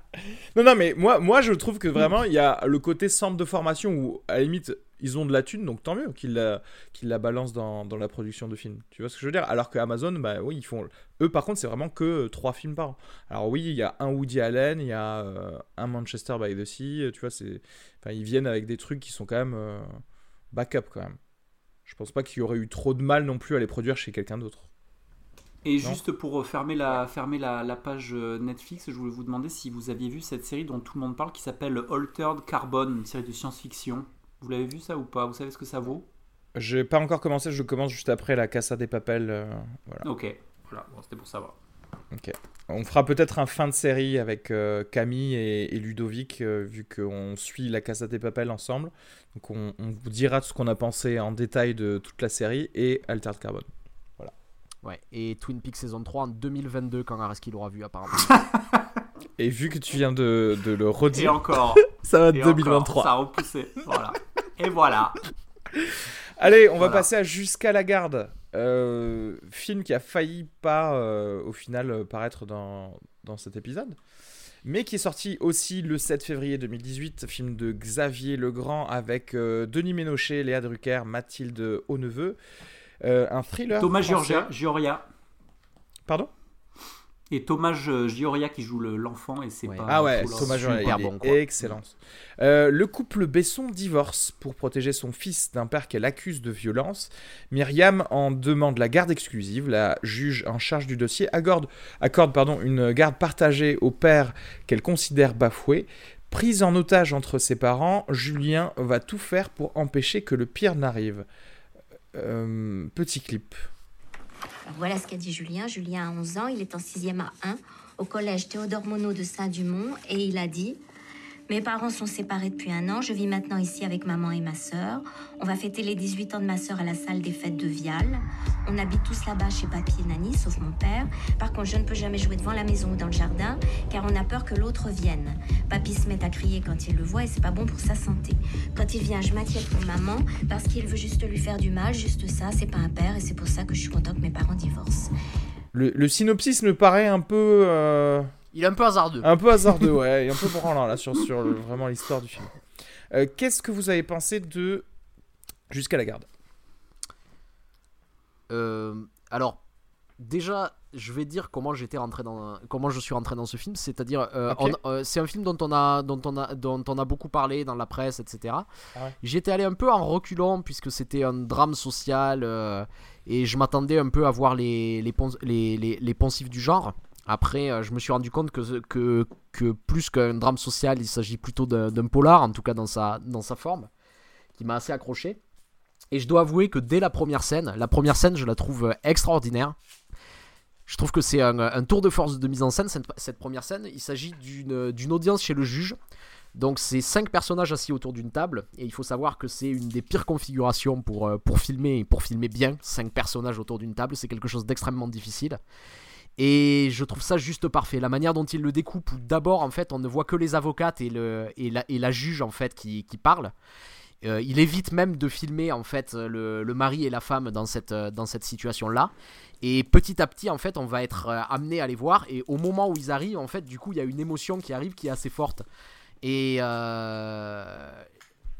Non, non, mais moi, moi, je trouve que vraiment, il y a le côté centre de formation où, à la limite, ils ont de la thune, donc tant mieux qu'ils la, balancent dans, la production de films. Tu vois ce que je veux dire? Alors que Amazon, bah oui, ils font. Eux, par contre, c'est vraiment que euh, trois films par an. Alors oui, il y a un Woody Allen, il y a euh, un Manchester by the Sea, tu vois, c'est. Ils viennent avec des trucs qui sont quand même euh, backup quand même. Je pense pas qu'il y aurait eu trop de mal non plus à les produire chez quelqu'un d'autre. Et Non. juste pour fermer, la, fermer la, la page euh, Netflix, je voulais vous demander si vous aviez vu cette série dont tout le monde parle qui s'appelle Altered Carbon, une série de science-fiction. Vous l'avez vu ça ou pas? Vous savez ce que ça vaut? J'ai pas encore commencé, je commence juste après la Casa des Papels. euh, voilà. Ok, voilà, bon, c'était pour savoir. On fera peut-être un fin de série avec euh, Camille et, et Ludovic, euh, vu qu'on suit la Casa des Papel ensemble. Donc on, on vous dira ce qu'on a pensé en détail de toute la série et Altered Carbon. Ouais, et Twin Peaks saison 3 en 2022 quand Areski l'aura vu apparemment. <laughs> Et vu que tu viens de, de le Et redire, encore, <laughs> ça va et être encore, 2023. ça a repoussé. Voilà. Et voilà. Allez, on va passer à Jusqu'à la garde. Euh, film qui a failli pas euh, au final euh, paraître dans, dans cet épisode. Mais qui est sorti aussi le 7 février 2018, film de Xavier Legrand avec euh, Denis Ménochet, Léa Drucker, Mathilde Hauneveu. Euh, un thriller. Thomas. Giorgia, Gioria. Pardon? Et Thomas euh, Gioria qui joue le- l'enfant et c'est Ouais. pas. Ah ouais, Thomas il bon. Euh, le couple Besson divorce pour protéger son fils d'un père qu'elle accuse de violence. Myriam en demande la garde exclusive. La juge en charge du dossier accorde, accorde pardon, une garde partagée au père qu'elle considère bafoué. Prise en otage entre ses parents, Julien va tout faire pour empêcher que le pire n'arrive. Euh, petit clip. Voilà ce qu'a dit Julien. Julien a 11 ans, il est en 6e à 1 au collège Théodore Monod de Saint-Dumont et il a dit Mes parents sont séparés depuis un an, je vis maintenant ici avec maman et ma sœur. On va fêter les 18 ans de ma sœur à la salle des fêtes de Vial. On habite tous là-bas chez papy et Nani, sauf mon père. Par contre, je ne peux jamais jouer devant la maison ou dans le jardin car on a peur que l'autre vienne. Papy se met à crier quand il le voit et c'est pas bon pour sa santé. Quand il vient, je m'inquiète pour maman parce qu'il veut juste lui faire du mal, juste ça, c'est pas un père et c'est pour ça que je suis contente que mes parents divorcent. Le, synopsis me paraît un peu. euh, Il est un peu hasardeux. Un peu hasardeux, ouais, et un peu branlant là sur, sur le- vraiment l'histoire du film. Euh, Qu'est-ce que vous avez pensé de Jusqu'à la garde? Euh, alors, déjà, je vais dire comment j'étais rentré dans comment je suis rentré dans ce film c'est-à-dire euh, euh, c'est un film dont on a dont on a dont on a beaucoup parlé dans la presse etc Ah ouais. j'étais allé un peu en reculant puisque c'était un drame social euh, et je m'attendais un peu à voir les les, pon- les, les, les poncifs du genre après euh, je me suis rendu compte que que, plus qu'un drame social il s'agit plutôt d'un polar en tout cas dans sa dans sa forme qui m'a assez accroché et je dois avouer que dès la première scène la première scène je la trouve euh, extraordinaire je trouve que c'est un, tour de force de mise en scène, cette, première scène. Il s'agit d'une d'une audience chez le juge. Donc c'est cinq personnages assis autour d'une table. Et il faut savoir que c'est une des pires configurations pour, euh, pour filmer et pour filmer bien. Cinq personnages autour d'une table, c'est quelque chose d'extrêmement difficile. Et je trouve ça juste parfait. La manière dont il le découpe, où d'abord en fait on ne voit que les avocates et, le, et, la, et la juge en fait qui, qui parlent. Euh, il évite même de filmer en fait le, le mari et la femme dans cette, euh, dans cette situation-là. Et petit à petit, en fait, on va être euh, amené à les voir. Et au moment où ils arrivent, en fait, du coup, il y a une émotion qui arrive qui est assez forte. Et euh,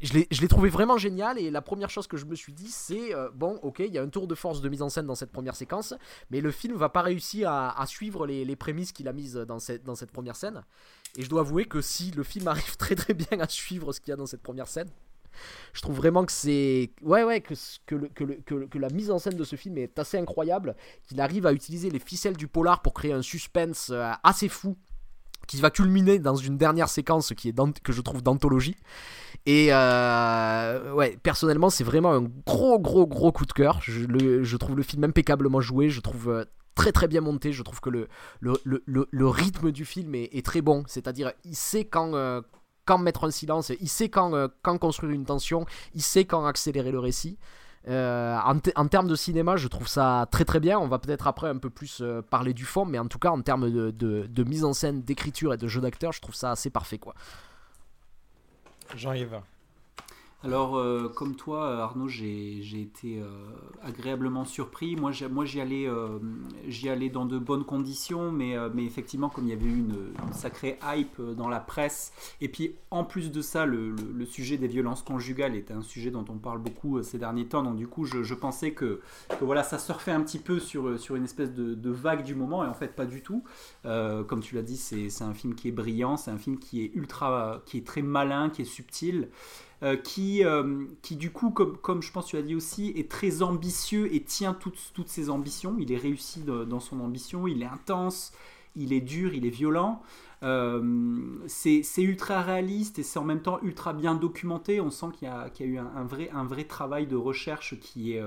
je l'ai trouvé vraiment génial. Et la première chose que je me suis dit, c'est euh, bon, ok, il y a un tour de force de mise en scène dans cette première séquence, mais le film va pas réussir à, suivre les, prémices qu'il a mises dans cette, première scène. Et je dois avouer que si le film <laughs> arrive très très bien à suivre ce qu'il y a dans cette première scène, je trouve vraiment que c'est ouais ouais que la mise en scène de ce film est assez incroyable qu'il arrive à utiliser les ficelles du polar pour créer un suspense euh, assez fou qui va culminer dans une dernière séquence qui est que je trouve d'anthologie. Et euh, ouais personnellement c'est vraiment un gros gros gros coup de cœur. Je, trouve le film impeccablement joué. Je trouve euh, très très bien monté. Je trouve que le, rythme du film est, très bon. C'est à dire il sait quand euh, mettre un silence, il sait quand construire une tension, il sait quand accélérer le récit. Euh, en, te- en termes de cinéma, je trouve ça très très bien. On va peut-être après un peu plus euh, parler du fond, mais en tout cas en termes de, mise en scène, d'écriture et de jeu d'acteur, je trouve ça assez parfait. Jean-Yves. Alors, euh, comme toi, euh, Arnaud, j'ai été euh, agréablement surpris. Moi, j'y allais, dans de bonnes conditions, mais, effectivement, comme il y avait eu une, sacrée hype dans la presse, et puis en plus de ça, le, sujet des violences conjugales est un sujet dont on parle beaucoup ces derniers temps. Donc, du coup, je, pensais que, voilà, ça surfait un petit peu sur, une espèce de, de vague du moment, et en fait, pas du tout. Comme tu l'as dit, c'est un film qui est brillant, c'est un film qui est ultra, qui est très malin, qui est subtil euh, qui, euh, qui du coup, comme, comme je pense que tu as dit aussi, est très ambitieux et tient toutes, toutes ses ambitions. Il est réussi dans son ambition, il est intense, il est dur, il est violent. Euh, c'est ultra réaliste et c'est en même temps ultra bien documenté. On sent qu'il y, a- qu'il y a eu un, vrai, un vrai travail de recherche qui est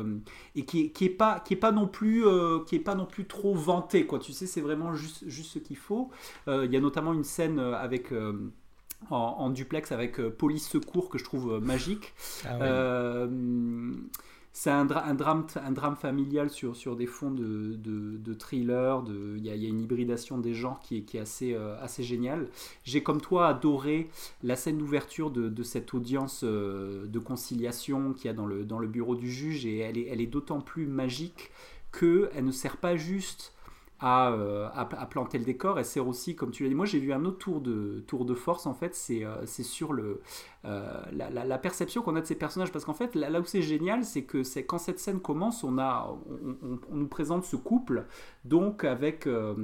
et qui qui est pas qui est pas non plus qui est pas non plus trop vanté quoi. Tu sais, c'est vraiment juste juste ce qu'il faut. Il y a notamment une scène avec en, en duplex avec euh, police secours que je trouve euh, magique. Ah ouais. Euh, c'est un, dra- un drame, un drame familial sur, sur des fonds de, de, de thriller. Il y, a, il y a une hybridation des genres qui est, qui est assez, assez géniale. J'ai comme toi adoré la scène d'ouverture de, de cette audience de conciliation qu'il y a dans le, dans le bureau du juge et elle est, elle est d'autant plus magique qu'elle ne sert pas juste à, euh, à, planter le décor, elle sert aussi, comme tu l'as dit, moi j'ai vu un autre tour de, force en fait, c'est euh, sur euh, la, perception qu'on a de ces personnages. Parce qu'en fait, là, où c'est génial, c'est que quand cette scène commence, on, nous présente ce couple, donc avec, un,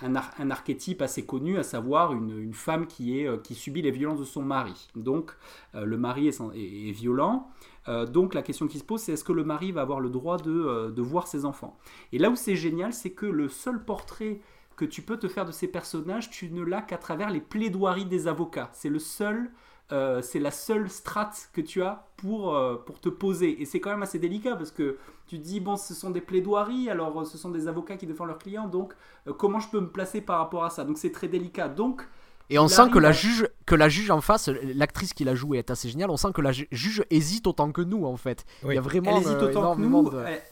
un, ar- un archétype assez connu, à savoir une, femme qui, subit les violences de son mari. Donc le mari est violent. Euh, donc la question qui se pose, c'est est-ce que le mari va avoir le droit de, euh, de voir ses enfants? Et là où c'est génial, c'est que le seul portrait que tu peux te faire de ces personnages, tu ne l'as qu'à travers les plaidoiries des avocats. C'est le seul, euh, c'est la seule strate que tu as pour, pour te poser. Et c'est quand même assez délicat parce que tu te dis, bon, ce sont des plaidoiries, alors ce sont des avocats qui défendent leurs clients, donc comment je peux me placer par rapport à ça? Donc c'est très délicat. Donc, Et on sent que la juge que la juge en face, l'actrice qui l'a joué est assez géniale. On sent que la ju- juge hésite autant que nous en fait. Oui. Il y a vraiment elle hésite euh, autant que nous. de- Elle,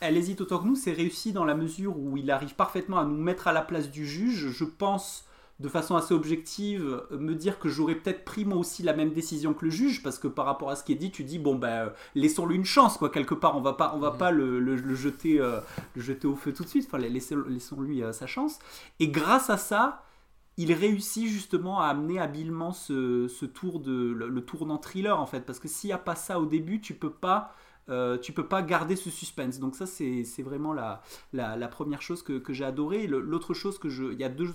elle hésite autant que nous. C'est réussi dans la mesure où il arrive parfaitement à nous mettre à la place du juge. Je pense, de façon assez objective, me dire que j'aurais peut-être pris moi aussi la même décision que le juge, parce que par rapport à ce qui est dit, tu dis bon ben euh, laissons-lui une chance quoi quelque part. On va pas, on va pas le, le- le jeter, euh, le jeter au feu tout de suite. Enfin laissez- laissons-lui euh, sa chance. Et grâce à ça il réussit justement à amener habilement ce, tour de le, tournant thriller en fait parce que s'il n'y a pas ça au début tu peux pas euh, tu peux pas garder ce suspense. Donc ça, c'est vraiment la, la, première chose que, que j'ai adoré. L'autre chose que je... Il y a deux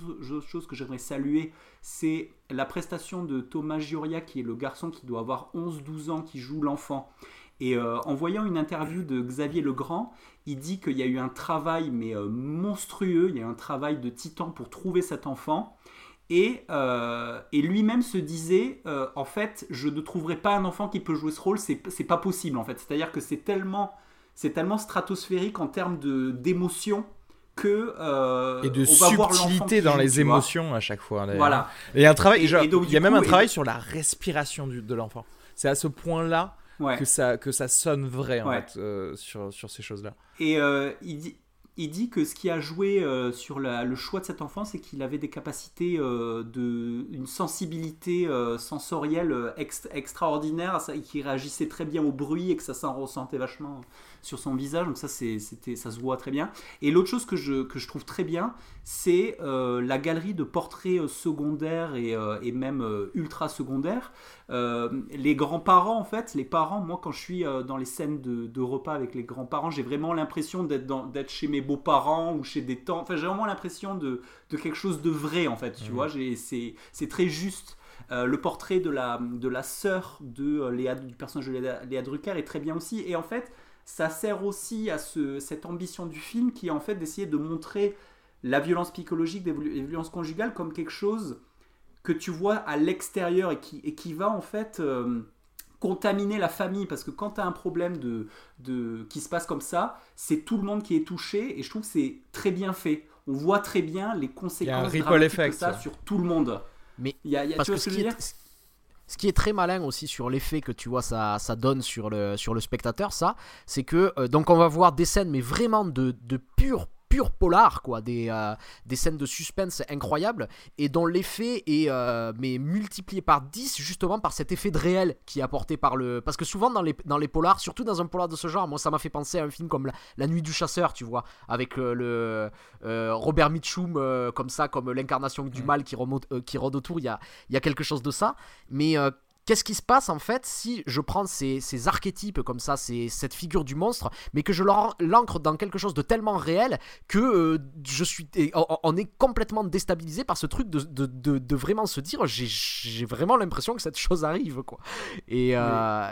choses que j'aimerais saluer. C'est la prestation de Thomas Gioria, qui est le garçon qui doit avoir 11-12 ans, qui joue l'enfant. Et euh, en voyant une interview de Xavier Legrand, il dit qu'il y a eu un travail mais euh, monstrueux, il y a eu un travail de titan pour trouver cet enfant. Et, euh, et lui-même se disait, en fait, je ne trouverai pas un enfant qui peut jouer ce rôle, c'est pas possible en fait. C'est-à-dire que c'est tellement, c'est tellement stratosphérique en termes d'émotion que et de subtilité dans les émotions à chaque fois. Voilà. Et un travail, il y a même un travail sur la respiration du, de l'enfant. C'est à ce point-là que, ça, que ça sonne vrai en fait, euh, sur, sur ces choses-là. Et euh, il, dit, il dit que ce qui a joué euh, sur le choix de cet enfant, c'est qu'il avait des capacités, de, une sensibilité sensorielle extraordinaire, et qu'il réagissait très bien au bruit et que ça s'en ressentait vachement sur son visage, donc ça, c'était, ça se voit très bien. Et l'autre chose que je, que je trouve très bien, c'est euh, la galerie de portraits euh, secondaires et, euh, et même ultra secondaires. les grands-parents, en fait, les parents, moi, quand je suis dans les scènes de, de repas avec les grands-parents, j'ai vraiment l'impression d'être, d'être chez mes beaux-parents ou chez des tantes. Enfin, j'ai vraiment l'impression de, de, quelque chose de vrai, en fait, tu mmh. vois. c'est, c'est très juste. le portrait de la, de la sœur de Léa, du personnage de Léa, Léa, Drucker est très bien aussi. Et en fait, ça sert aussi à ce, cette ambition du film qui est en fait d'essayer de montrer la violence psychologique, les violences conjugales comme quelque chose que tu vois à l'extérieur et qui, et qui va en fait euh, contaminer la famille parce que quand tu as un problème de, de, qui se passe comme ça, c'est tout le monde qui est touché et je trouve que c'est très bien fait. On voit très bien les conséquences de ça sur tout le monde. Mais il y a, parce que ce, ce qui est très malin aussi sur l'effet que tu vois ça, donne sur le, sur le spectateur, ça, c'est que euh, donc on va voir des scènes mais vraiment de, de pure pur polar, quoi, des, euh, des scènes de suspense incroyables et dont l'effet est euh, mais multiplié par 10 justement par cet effet de réel qui est apporté par le. Parce que souvent dans les, dans les polars, surtout dans un polar de ce genre, moi ça m'a fait penser à un film comme La, Nuit du Chasseur, tu vois, avec le Robert Mitchum comme ça, comme l'incarnation du mal qui, remonte, qui rôde autour, il y a, y a quelque chose de ça. Mais Qu'est-ce qui se passe en fait si je prends ces, archétypes comme ça, cette figure du monstre, mais que je l'ancre dans quelque chose de tellement réel que euh, je suis, on, est complètement déstabilisé par ce truc de, vraiment se dire j'ai vraiment l'impression que cette chose arrive quoi. Et euh,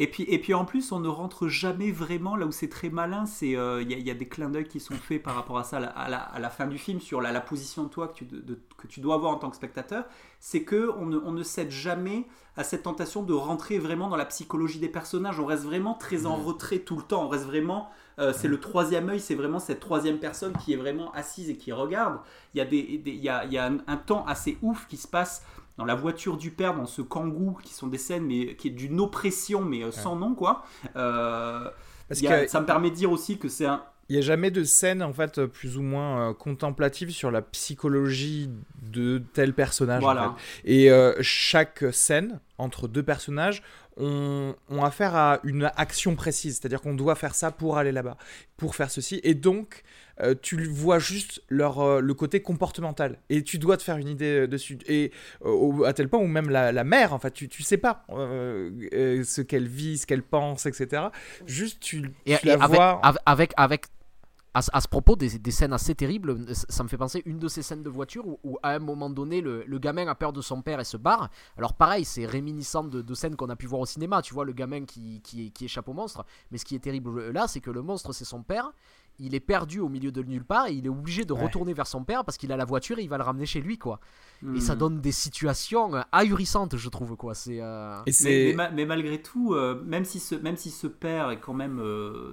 et puis, et puis en plus, on ne rentre jamais vraiment là où c'est très malin. Il euh, y, y, a des clins d'œil qui sont faits par rapport à ça à la, à la, fin du film sur la, la position de toi que tu, de, que tu, dois avoir en tant que spectateur. C'est que on ne, on ne, cède jamais à cette tentation de rentrer vraiment dans la psychologie des personnages. On reste vraiment très en retrait tout le temps. On reste vraiment. Euh, c'est le troisième œil, c'est vraiment cette troisième personne qui est vraiment assise et qui regarde. Il y a, des, il y a, y a un, un, temps assez ouf qui se passe dans la voiture du père, dans ce kangou, qui sont des scènes mais qui est d'une oppression mais euh, sans nom quoi. Euh, ça me permet de dire aussi que c'est un il n'y a jamais de scène en fait plus ou moins euh, contemplative sur la psychologie de tel personnage. Et chaque scène entre deux personnages ont, ont, affaire à une action précise, c'est-à-dire qu'on doit faire ça pour aller là-bas, pour faire ceci. Et donc euh, tu vois juste leur, euh, le côté comportemental. Et tu dois te faire une idée euh, dessus. Et à tel point où même la, la mère, en fait, tu, tu sais pas ce qu'elle vit, ce qu'elle pense, etc. Juste, tu, la avec, vois. Avec, avec, à, ce propos, des, des, scènes assez terribles, ça me fait penser une de ces scènes de voiture où, à un moment donné, le, le, gamin a peur de son père et se barre. Alors pareil, c'est réminiscent de, de scènes qu'on a pu voir au cinéma, tu vois, le gamin qui, qui, qui échappe au monstre. Mais ce qui est terrible là, c'est que le monstre, c'est son père il est perdu au milieu de nulle part et il est obligé de retourner vers son père parce qu'il a la voiture et il va le ramener chez lui quoi. Et ça hmm. donne des situations euh, ahurissantes je trouve quoi. C'est. Euh, mais, mais, malgré tout, euh, même si ce même si ce père est quand même,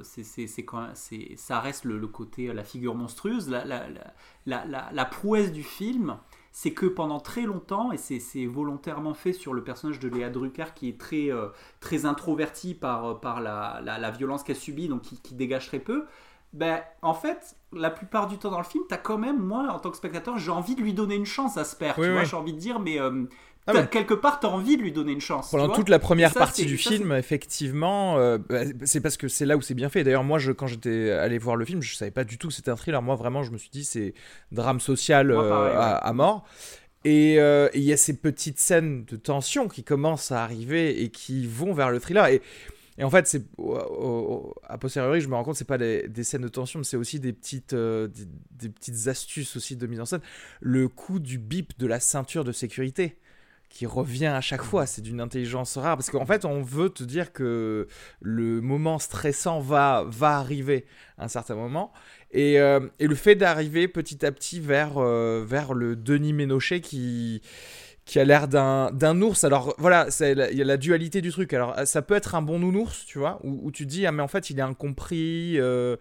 c'est quand c'est ça reste le, côté la figure monstrueuse, la la, la, la, prouesse du film. C'est que pendant très longtemps, et c'est volontairement fait sur le personnage de Léa Drucker qui est très, très introverti par, par la, la, violence qu'elle subit, donc qui, qui dégage très peu, ben, en fait, la plupart du temps dans le film, t'as quand même, moi, en tant que spectateur, j'ai envie de lui donner une chance à ce père. tu vois, j'ai envie de dire, mais euh, ah quelque part, t'as envie de lui donner une chance. Pendant toute la première partie du film, effectivement, euh, bah, c'est parce que c'est là où c'est bien fait. D'ailleurs, moi, je, quand j'étais allé voir le film, je savais pas du tout que c'était un thriller. Moi, vraiment, je me suis dit, c'est drame social euh, à, mort. Et il y a ces petites scènes de tension qui commencent à arriver et qui vont vers le thriller. Et Et en fait, c'est a posteriori, je me rends compte, c'est pas des, scènes de tension, mais c'est aussi des petites, euh, des, petites astuces aussi de mise en scène. Le coup du bip de la ceinture de sécurité qui revient à chaque fois, c'est d'une intelligence rare parce qu'en fait, on veut te dire que le moment stressant va arriver à un certain moment. Et, euh, et le fait d'arriver petit à petit vers, euh, vers le Denis Ménochet qui, qui a l'air d'un ours. Alors voilà, il y a la dualité du truc. Alors ça peut être un bon nounours, tu vois, où, tu dis, ah mais en fait il est incompris, euh,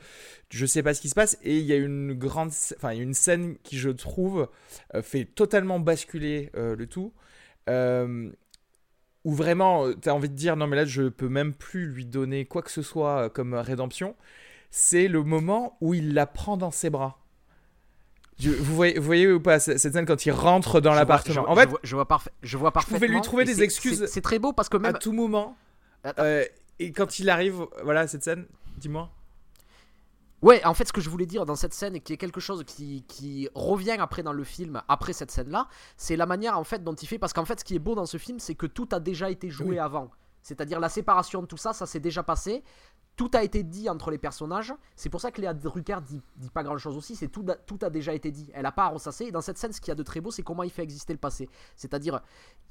je sais pas ce qui se passe. Et il y a une grande, enfin une scène qui je trouve euh, fait totalement basculer euh, le tout. où vraiment tu as envie de dire, non mais là je peux même plus lui donner quoi que ce soit comme rédemption. C'est le moment où il la prend dans ses bras vous, voyez, vous voyez ou pas cette scène quand il rentre dans l'appartement En fait, je vois, je vois, parfaitement. Je pouvais lui trouver des excuses. C'est très beau parce que même à tout moment. Euh, et quand il arrive, voilà cette scène. Dis-moi. Ouais, en fait, ce que je voulais dire dans cette scène et qui est quelque chose qui, qui revient après dans le film, après cette scène-là, c'est la manière en fait dont il fait. Parce qu'en fait, ce qui est beau dans ce film, c'est que tout a déjà été joué avant. C'est-à-dire la séparation de tout ça, ça s'est déjà passé tout a été dit entre les personnages. C'est pour ça que Léa Drucker dit, dit pas grand chose aussi. C'est tout, tout a déjà été dit. Elle a pas à ressasser. Et dans cette scène, ce qu'il y a de très beau, c'est comment il fait exister le passé. C'est-à-dire,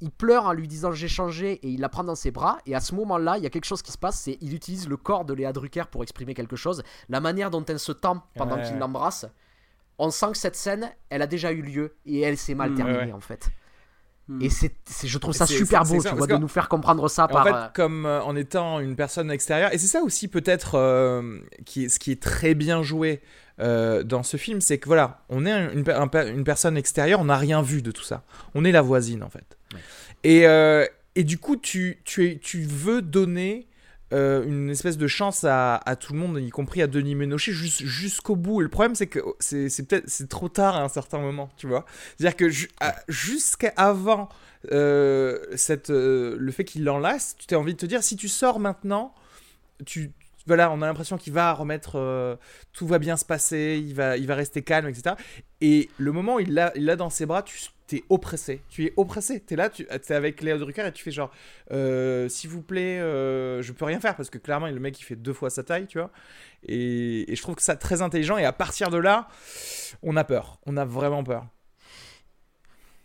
il pleure en lui disant j'ai changé et il la prend dans ses bras. Et à ce moment-là, il y a quelque chose qui se passe. C'est il utilise le corps de Léa Drucker pour exprimer quelque chose. La manière dont elle se tend pendant qu'il l'embrasse. On sent que cette scène, elle a déjà eu lieu et elle s'est mal mmh, terminée en fait. Hmm. Et c'est, je trouve ça super beau, tu vois, de nous faire comprendre ça par. En fait, euh, comme euh, en étant une personne extérieure, et c'est ça aussi peut-être euh, qui, ce qui est très bien joué dans ce film, c'est que voilà, on est une, une personne extérieure, on n'a rien vu de tout ça. On est la voisine en fait. Et, et du coup, tu, tu, es, tu veux donner euh, une espèce de chance à, tout le monde, y compris à Denis Ménochet, jusqu'au bout. Et le problème, c'est que c'est, peut-être c'est trop tard à un certain moment, tu vois. C'est-à-dire que jusqu'à avant euh, cette, euh, le fait qu'il l'enlace, tu t'as envie de te dire, si tu sors maintenant, tu, voilà, on a l'impression qu'il va remettre, tout va bien se passer, il va, il va rester calme, etc. Et le moment où il l'a dans ses bras, tu, t'es oppressé. Tu es oppressé. T'es là, tu es avec Léo Drucker et tu fais genre, euh, s'il vous plaît, euh, je peux rien faire parce que clairement, le mec, il fait deux fois sa taille, tu vois. Et, je trouve que ça très intelligent. Et à partir de là, on a peur. On a vraiment peur.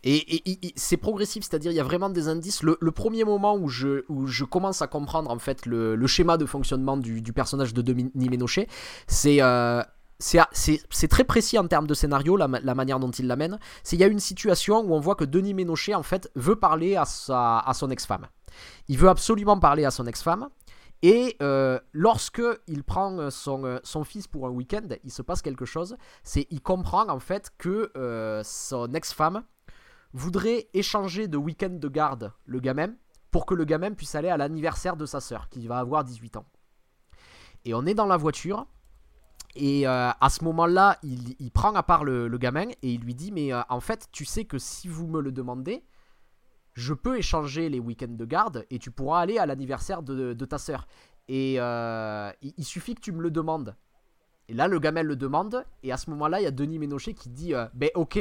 Et, c'est progressif, c'est-à-dire il y a vraiment des indices. Le, premier moment où je, où je commence à comprendre en fait le, schéma de fonctionnement du, personnage de Denis Ménochet, c'est euh, c'est très précis en termes de scénario, la, manière dont il l'amène. C'est il y a une situation où on voit que Denis Ménochet, en fait, veut parler à, son ex-femme. Il veut absolument parler à son ex-femme. Et euh, lorsque il prend son, euh, son, fils pour un week-end, il se passe quelque chose. C'est il comprend en fait que euh, son ex-femme voudrait échanger de week-end de garde le gamin pour que le gamin puisse aller à l'anniversaire de sa sœur qui va avoir 18 ans. Et on est dans la voiture et euh, à ce moment-là, il, prend à part le, gamin et il lui dit Mais euh, en fait, tu sais que si vous me le demandez, je peux échanger les week-ends de garde et tu pourras aller à l'anniversaire de, ta sœur. Et euh, il, suffit que tu me le demandes. Et là, le gamin le demande. Et à ce moment-là, il y a Denis Ménochet qui dit Ben ok,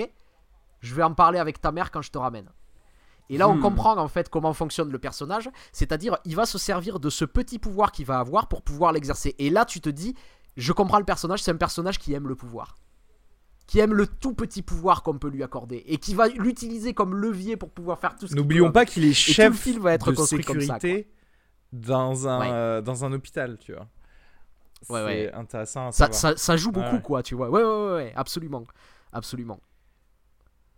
je vais en parler avec ta mère quand je te ramène. Et là, on hmm. comprend en fait comment fonctionne le personnage. C'est-à-dire, il va se servir de ce petit pouvoir qu'il va avoir pour pouvoir l'exercer. Et là, tu te dis je comprends le personnage, c'est un personnage qui aime le pouvoir. Qui aime le tout petit pouvoir qu'on peut lui accorder et qui va l'utiliser comme levier pour pouvoir faire tout ce N'oublions pas qu'il est chef va être de sécurité dans, un, euh, dans un hôpital, tu vois. Ouais, c'est intéressant. ça, ça, joue beaucoup, quoi, tu vois. Ouais, ouais, ouais, absolument. Absolument.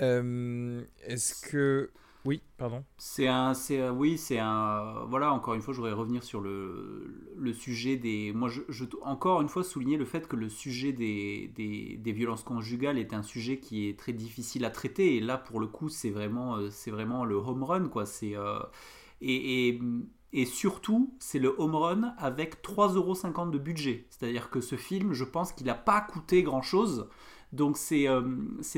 Euh, est-ce que oui, pardon. C'est un, c'est oui, c'est un. Voilà, encore une fois, je voudrais revenir sur le, le sujet des. Moi, je, je, encore une fois souligner le fait que le sujet des, des, des, violences conjugales est un sujet qui est très difficile à traiter. Et là, pour le coup, c'est vraiment, euh, c'est vraiment le home run, quoi. C'est euh, et, et, surtout, c'est le home run avec 3,50€ de budget. C'est-à-dire que ce film, je pense qu'il n'a pas coûté grand-chose. Donc c'est euh,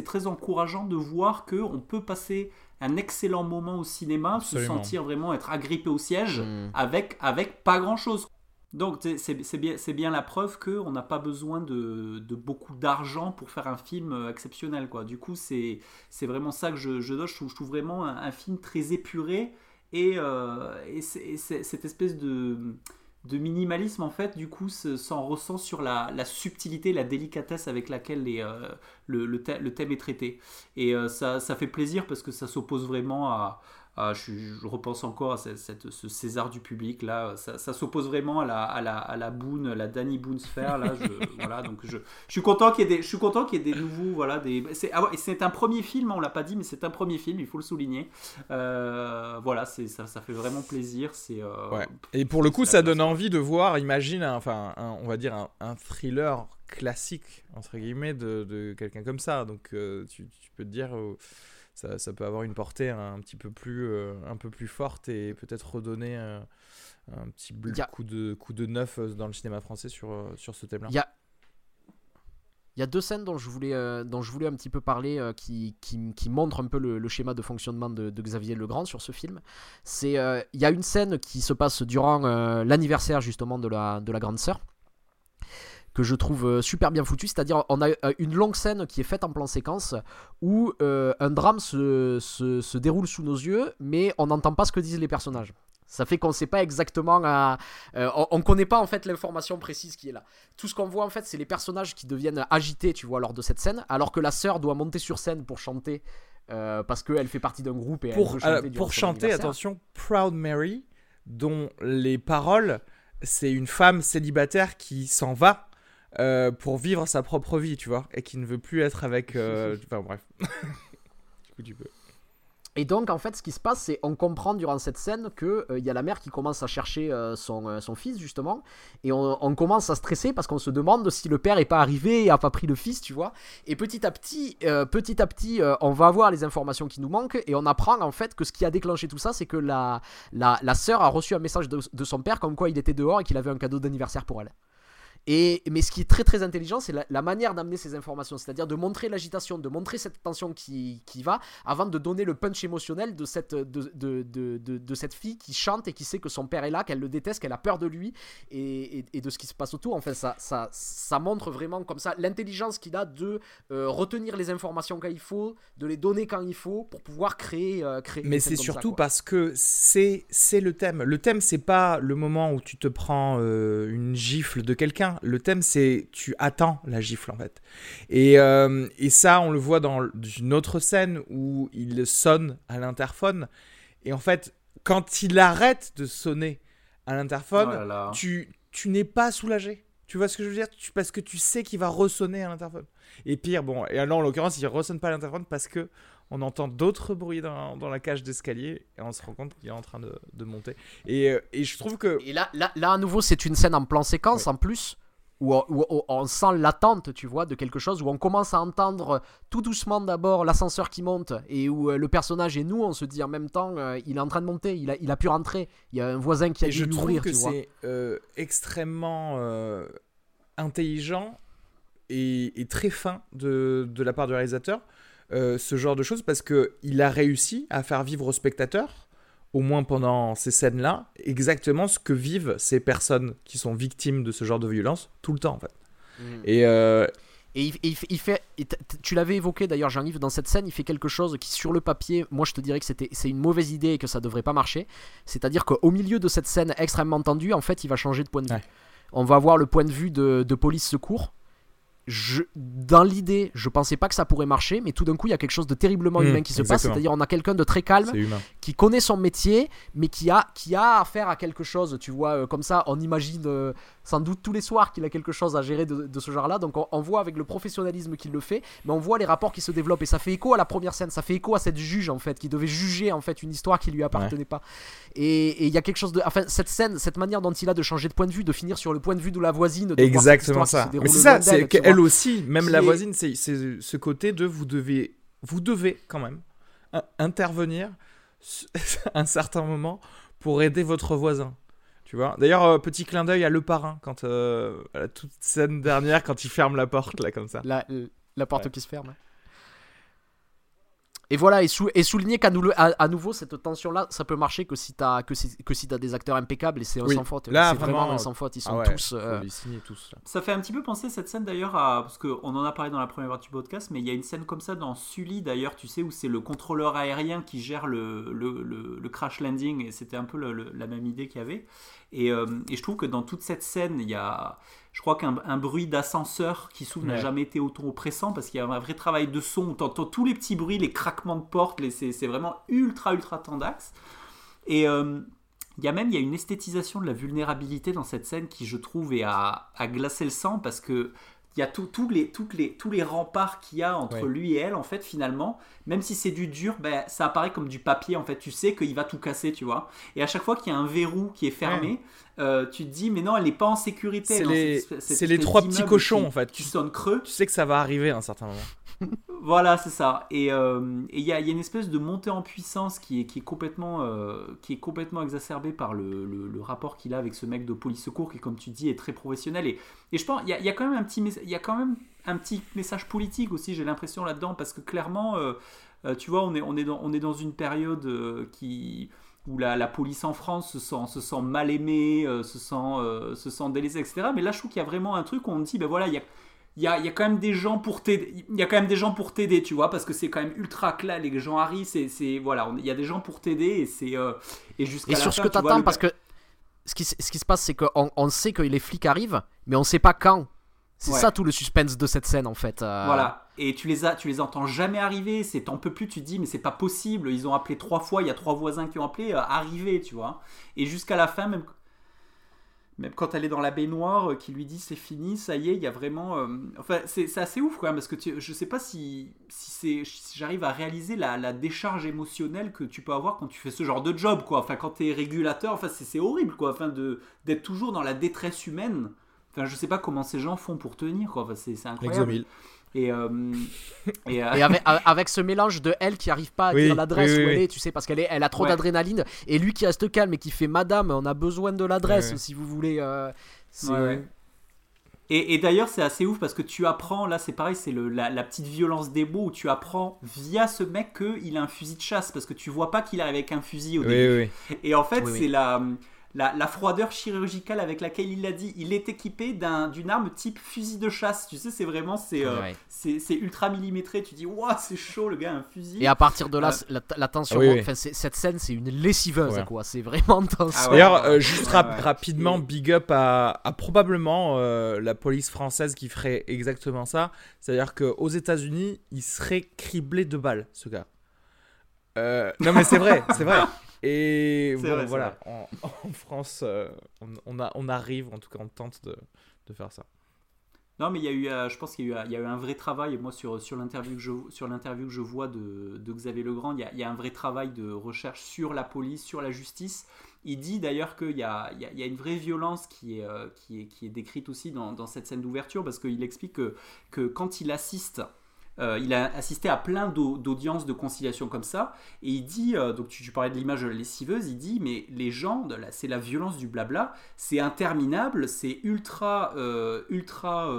très encourageant de voir que on peut passer un excellent moment au cinéma, se sentir vraiment être agrippé au siège mm. avec, avec pas grand chose. Donc c'est bien, bien la preuve qu'on n'a pas besoin de, de beaucoup d'argent pour faire un film euh, exceptionnel. Quoi. Du coup, c'est vraiment ça que je, je, je, trouve, je trouve vraiment un, film très épuré et, euh, et, cette espèce de de minimalisme en fait du coup s'en ressent sur la, subtilité la délicatesse avec laquelle les, euh, le, le, thème est traité. Et euh, ça, ça, fait plaisir parce que ça s'oppose vraiment à, ah, je, repense encore à cette, ce César du public là, ça, s'oppose vraiment à la, à la, à la Boone, la Danny Boone sphère là. Je, <laughs> voilà, donc je, je suis content qu'il y ait des, je suis content qu'il y ait des nouveaux, voilà, des. C'est ah c'est un premier film, on l'a pas dit, mais c'est un premier film, il faut le souligner. Euh, voilà, c'est ça, ça fait vraiment plaisir. C'est. Euh, ouais. Et pour le coup, ça donne envie de voir. Imagine, enfin, on va dire un, thriller classique entre guillemets de, de quelqu'un comme ça. Donc euh, tu, tu, peux te dire ça, ça, peut avoir une portée un, petit peu plus, euh, un peu plus forte et peut-être redonner euh, un petit coup, de, coup de neuf euh, dans le cinéma français sur, sur ce thème-là. Il y a, il y a deux scènes dont je voulais, dont je voulais un petit peu parler qui, qui, qui, montrent un peu le, schéma de fonctionnement de, de, Xavier Legrand sur ce film. Il y a une scène qui se passe durant l'anniversaire justement de la, de la grande sœur que je trouve euh, super bien foutu. C'est-à-dire, on a euh, une longue scène qui est faite en plan séquence où euh, un drame se, se, déroule sous nos yeux, mais on n'entend pas ce que disent les personnages. Ça fait qu'on ne sait pas exactement. on ne connaît pas en fait l'information précise qui est là. Tout ce qu'on voit en fait, c'est les personnages qui deviennent agités, tu vois, lors de cette scène, alors que la sœur doit monter sur scène pour chanter. parce qu'elle fait partie d'un groupe et pour, elle chanter, pour chanter attention, Proud Mary, dont les paroles, c'est une femme célibataire qui s'en va euh, pour vivre sa propre vie, tu vois, et qui ne veut plus être avec. Euh, <laughs> enfin bref. du coup, tu peux. Et donc, en fait, ce qui se passe, c'est on comprend durant cette scène qu'il euh, il y a la mère qui commence à chercher son, son, fils, justement, et on, commence à stresser parce qu'on se demande si le père n'est pas arrivé et a pas pris le fils, tu vois. Et petit à petit, petit à petit, on va avoir les informations qui nous manquent et on apprend en fait que ce qui a déclenché tout ça, c'est que la, la, la sœur a reçu un message de, de son père comme quoi il était dehors et qu'il avait un cadeau d'anniversaire pour elle. Et, mais ce qui est très très intelligent, c'est la, manière d'amener ces informations, c'est-à-dire de montrer l'agitation, de montrer cette tension qui, qui, va, avant de donner le punch émotionnel de cette, de, de, de, de, cette fille qui chante et qui sait que son père est là, qu'elle le déteste, qu'elle a peur de lui et, et, de ce qui se passe autour. Enfin, ça, ça, ça montre vraiment comme ça l'intelligence qu'il a de euh, retenir les informations quand il faut, de les donner quand il faut pour pouvoir créer. Euh, créer mais c'est surtout parce que c'est le thème. Le thème, c'est pas le moment où tu te prends euh, une gifle de quelqu'un le thème, c'est tu attends la gifle en fait. Et, euh, et, ça, on le voit dans une autre scène où il sonne à l'interphone. Et en fait, quand il arrête de sonner à l'interphone, oh tu, tu n'es pas soulagé. Tu vois ce que je veux dire? Parce que tu sais qu'il va ressonner à l'interphone. Et pire, bon, et alors en l'occurrence, il ressonne pas à l'interphone parce que on entend d'autres bruits dans, dans, la cage d'escalier et on se rend compte qu'il est en train de, de monter. Et, euh, et, je trouve que. Et là, là, là à nouveau, c'est une scène en plan séquence en plus où on, sent l'attente, tu vois, de quelque chose, où on commence à entendre tout doucement d'abord l'ascenseur qui monte, et où euh, le personnage et nous, on se dit en même temps, euh, il est en train de monter, il a, il a pu rentrer, il y a un voisin qui a dû l'ouvrir, tu vois. c'est euh, extrêmement intelligent et, et, très fin de, de, la part du réalisateur, ce genre de choses, parce qu'il a réussi à faire vivre au spectateur au moins pendant ces scènes-là, exactement ce que vivent ces personnes qui sont victimes de ce genre de violence tout le temps en fait. Mm. Et, euh, et il, fait, tu l'avais évoqué d'ailleurs Jean-Yves, dans cette scène, il fait quelque chose qui sur le papier, moi je te dirais que c'était, c'est une mauvaise idée et que ça devrait pas marcher. C'est-à-dire qu'au milieu de cette scène extrêmement tendue, en fait il va changer de point de vue. On va avoir le point de vue de, de police secours je, dans l'idée, je pensais pas que ça pourrait marcher, mais tout d'un coup, il y a quelque chose de terriblement mmh, humain qui se passe. C'est-à-dire, on a quelqu'un de très calme, qui connaît son métier, mais qui a, qui a affaire à quelque chose. Tu vois, euh, comme ça, on imagine euh, sans doute tous les soirs qu'il a quelque chose à gérer de, ce genre-là. Donc, on, voit avec le professionnalisme qu'il le fait, mais on voit les rapports qui se développent. Et ça fait écho à la première scène, ça fait écho à cette juge, en fait, qui devait juger, en fait, une histoire qui lui appartenait pas. Et il y a quelque chose de. Enfin, cette scène, cette manière dont il a de changer de point de vue, de finir sur le point de vue de la voisine. De Exactement ça. Mais c'est ça, c'est aussi, même la voisine, c'est ce côté de vous devez, vous devez quand même intervenir à <laughs> un certain moment pour aider votre voisin. Tu vois D'ailleurs, euh, petit clin d'œil à Le Parrain, quand, euh, à la toute scène dernière, quand il ferme la porte, là, comme ça. La, la porte qui se ferme. Et voilà, et, sou- et souligner qu'à nou- à, à nouveau, cette tension-là, ça peut marcher que si t'as que si, que si t'as des acteurs impeccables et c'est un Oui. sans faute. Là, c'est vraiment, vraiment, un sans faute. Ils sont Ah ouais, tous. euh, les signer tous. là. Ça fait un petit peu penser cette scène d'ailleurs à. Parce qu'on en a parlé dans la première partie du podcast, mais il y a une scène comme ça dans Sully d'ailleurs, tu sais, où c'est le contrôleur aérien qui gère le, le, le- le crash landing, et c'était un peu le- le- la même idée qu'il y avait. Et, euh, et je trouve que dans toute cette scène, il y a. Je crois qu'un un bruit d'ascenseur qui s'ouvre n'a jamais été autant oppressant parce qu'il y a un vrai travail de son. On entend tous les petits bruits, les craquements de portes, c'est c'est vraiment ultra, ultra tendax. Et. euh, il y a même il y a une esthétisation de la vulnérabilité dans cette scène qui, je trouve, est à, à glacer le sang parce que il y a tout- tous les, toutes les, tous les remparts qu'il y a entre Ouais. lui et elle, en fait, finalement, même si c'est du dur, ben, ça apparaît comme du papier, en fait. Tu sais qu'il va tout casser, tu vois. Et à chaque fois qu'il y a un verrou qui est fermé, euh, tu te dis, mais non, elle n'est pas en sécurité. C'est les- les trois petits cochons, qui- en fait. Qui sonne creux. Tu sais que ça va arriver à un certain moment. Voilà, c'est ça. Et euh, il y, a une espèce de montée en puissance qui est, euh, complètement exacerbée par le, rapport qu'il a avec ce mec de police secours qui, comme tu dis, est très professionnel. Et, je pense il y a, quand même un petit message politique aussi, j'ai l'impression là-dedans, parce que clairement, euh, tu vois, on est, dans, une période qui où la, police en France se sent, se sent mal aimée, se, sent, se sent délaissée, etc. Mais là, je trouve qu'il y a vraiment un truc où on dit, ben voilà, il y a, il y a, il y a quand même des gens pour t'aider il y a quand même des gens pour t'aider tu vois parce que c'est quand même ultra clair les gens arrivent c'est c'est voilà on- il y a des gens pour t'aider et c'est euh, et jusqu'à Et la sur ce que vois, t'attends, le parce que ce qui, ce qui se passe, c'est qu'on on sait que les flics arrivent, mais on sait pas quand. C'est Ouais. ça tout le suspense de cette scène en fait. euh. voilà et tu les as tu les entends jamais arriver c'est t'en peux plus tu te dis mais c'est pas possible ils ont appelé trois fois il y a trois voisins qui ont appelé euh, arriver tu vois et jusqu'à la fin même même quand elle est dans la baignoire euh, qui lui dit c'est fini ça y est il y a vraiment euh, enfin c'est assez ouf quand même parce que je sais pas si si si j'arrive à réaliser la, la décharge émotionnelle que tu peux avoir quand tu fais ce genre de job quoi. Enfin quand t'es régulateur enfin c'est horrible quoi enfin d'être toujours dans la détresse humaine. Enfin je sais pas comment ces gens font pour tenir quoi. Enfin, c'est incroyable. Et, euh, et, euh, Et avec, avec ce mélange de elle qui arrive pas à Oui, dire l'adresse oui, oui, où elle est, tu sais, parce qu'elle est, elle a trop Ouais. d'adrénaline, et lui qui reste calme et qui fait Madame, on a besoin de l'adresse Ouais, ouais. si vous voulez. euh, c'est- Ouais, ouais. Et, et d'ailleurs, c'est assez ouf parce que tu apprends, là c'est pareil, c'est le- la, la petite violence des mots où tu apprends via ce mec qu'il a un fusil de chasse parce que tu vois pas qu'il arrive avec un fusil au Oui, début. Et en fait, Oui, oui. c'est la, la, la froideur chirurgicale avec laquelle il l'a dit. Il est équipé d'un- d'une arme type fusil de chasse. Tu sais, c'est vraiment, c'est euh, Ouais. c'est c'est ultra millimétré. Tu dis, waouh, c'est chaud le gars, un fusil. Et à partir de là, Euh, la, la tension, oui, oui. enfin, c'est- cette scène, c'est une lessiveuse, Ouais. quoi. C'est vraiment <laughs> tense. Ah ouais. D'ailleurs, euh, juste rap- rapidement, big up à, à probablement euh, la police française qui ferait exactement ça. C'est-à-dire qu'aux États-Unis, il serait criblé de balles, ce gars. Euh, non, mais c'est vrai, c'est vrai. <laughs> Et bon, vrai, voilà, en, <laughs> en France, euh, on, on a, on arrive, en tout cas, on tente de, de faire ça. Non, mais il y a eu, euh, je pense qu'il y, a eu, il y a eu un vrai travail. Moi, sur, sur l'interview que je, sur que je vois de, de Xavier Legrand, il y, a, il y a un vrai travail de recherche sur la police, sur la justice. Il dit d'ailleurs qu'il y y a une vraie violence qui est, euh, qui est, qui est décrite aussi dans, dans cette scène d'ouverture, parce qu'il explique que, que quand il assiste, euh, il a assisté à plein d'au- d'audiences de conciliation comme ça, et il dit, euh, donc tu, parlais de l'image de la lessiveuse, il dit, mais les gens, c'est la violence du blabla, c'est interminable, c'est ultra, euh, ultra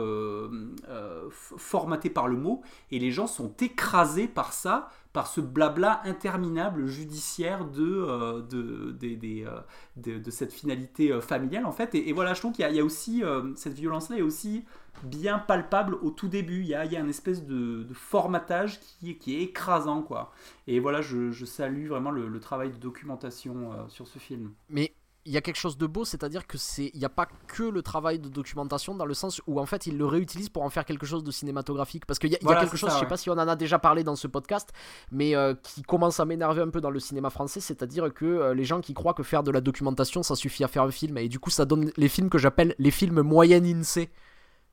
formaté par le mot, et les gens sont écrasés par ça, par ce blabla interminable judiciaire de, euh, euh, de, de cette finalité euh, familiale, en fait. Et, voilà, je trouve qu'il y, a- aussi, cette violence-là est aussi bien palpable au tout début. Il y a, il y a une espèce de, formatage qui est, qui est écrasant, quoi. Et voilà, je, je salue vraiment le, travail de documentation sur ce film. Mais il y a quelque chose de beau, c'est-à-dire que c'est, il n'y a pas que le travail de documentation dans le sens où en fait il le réutilise pour en faire quelque chose de cinématographique. Parce qu'il y a, y quelque chose, ça, je sais ouais. pas si on en a déjà parlé dans ce podcast, mais euh, qui commence à m'énerver un peu dans le cinéma français, c'est-à-dire que euh, les gens qui croient que faire de la documentation ça suffit à faire un film, et du coup ça donne les films que j'appelle les films moyenne INSEE.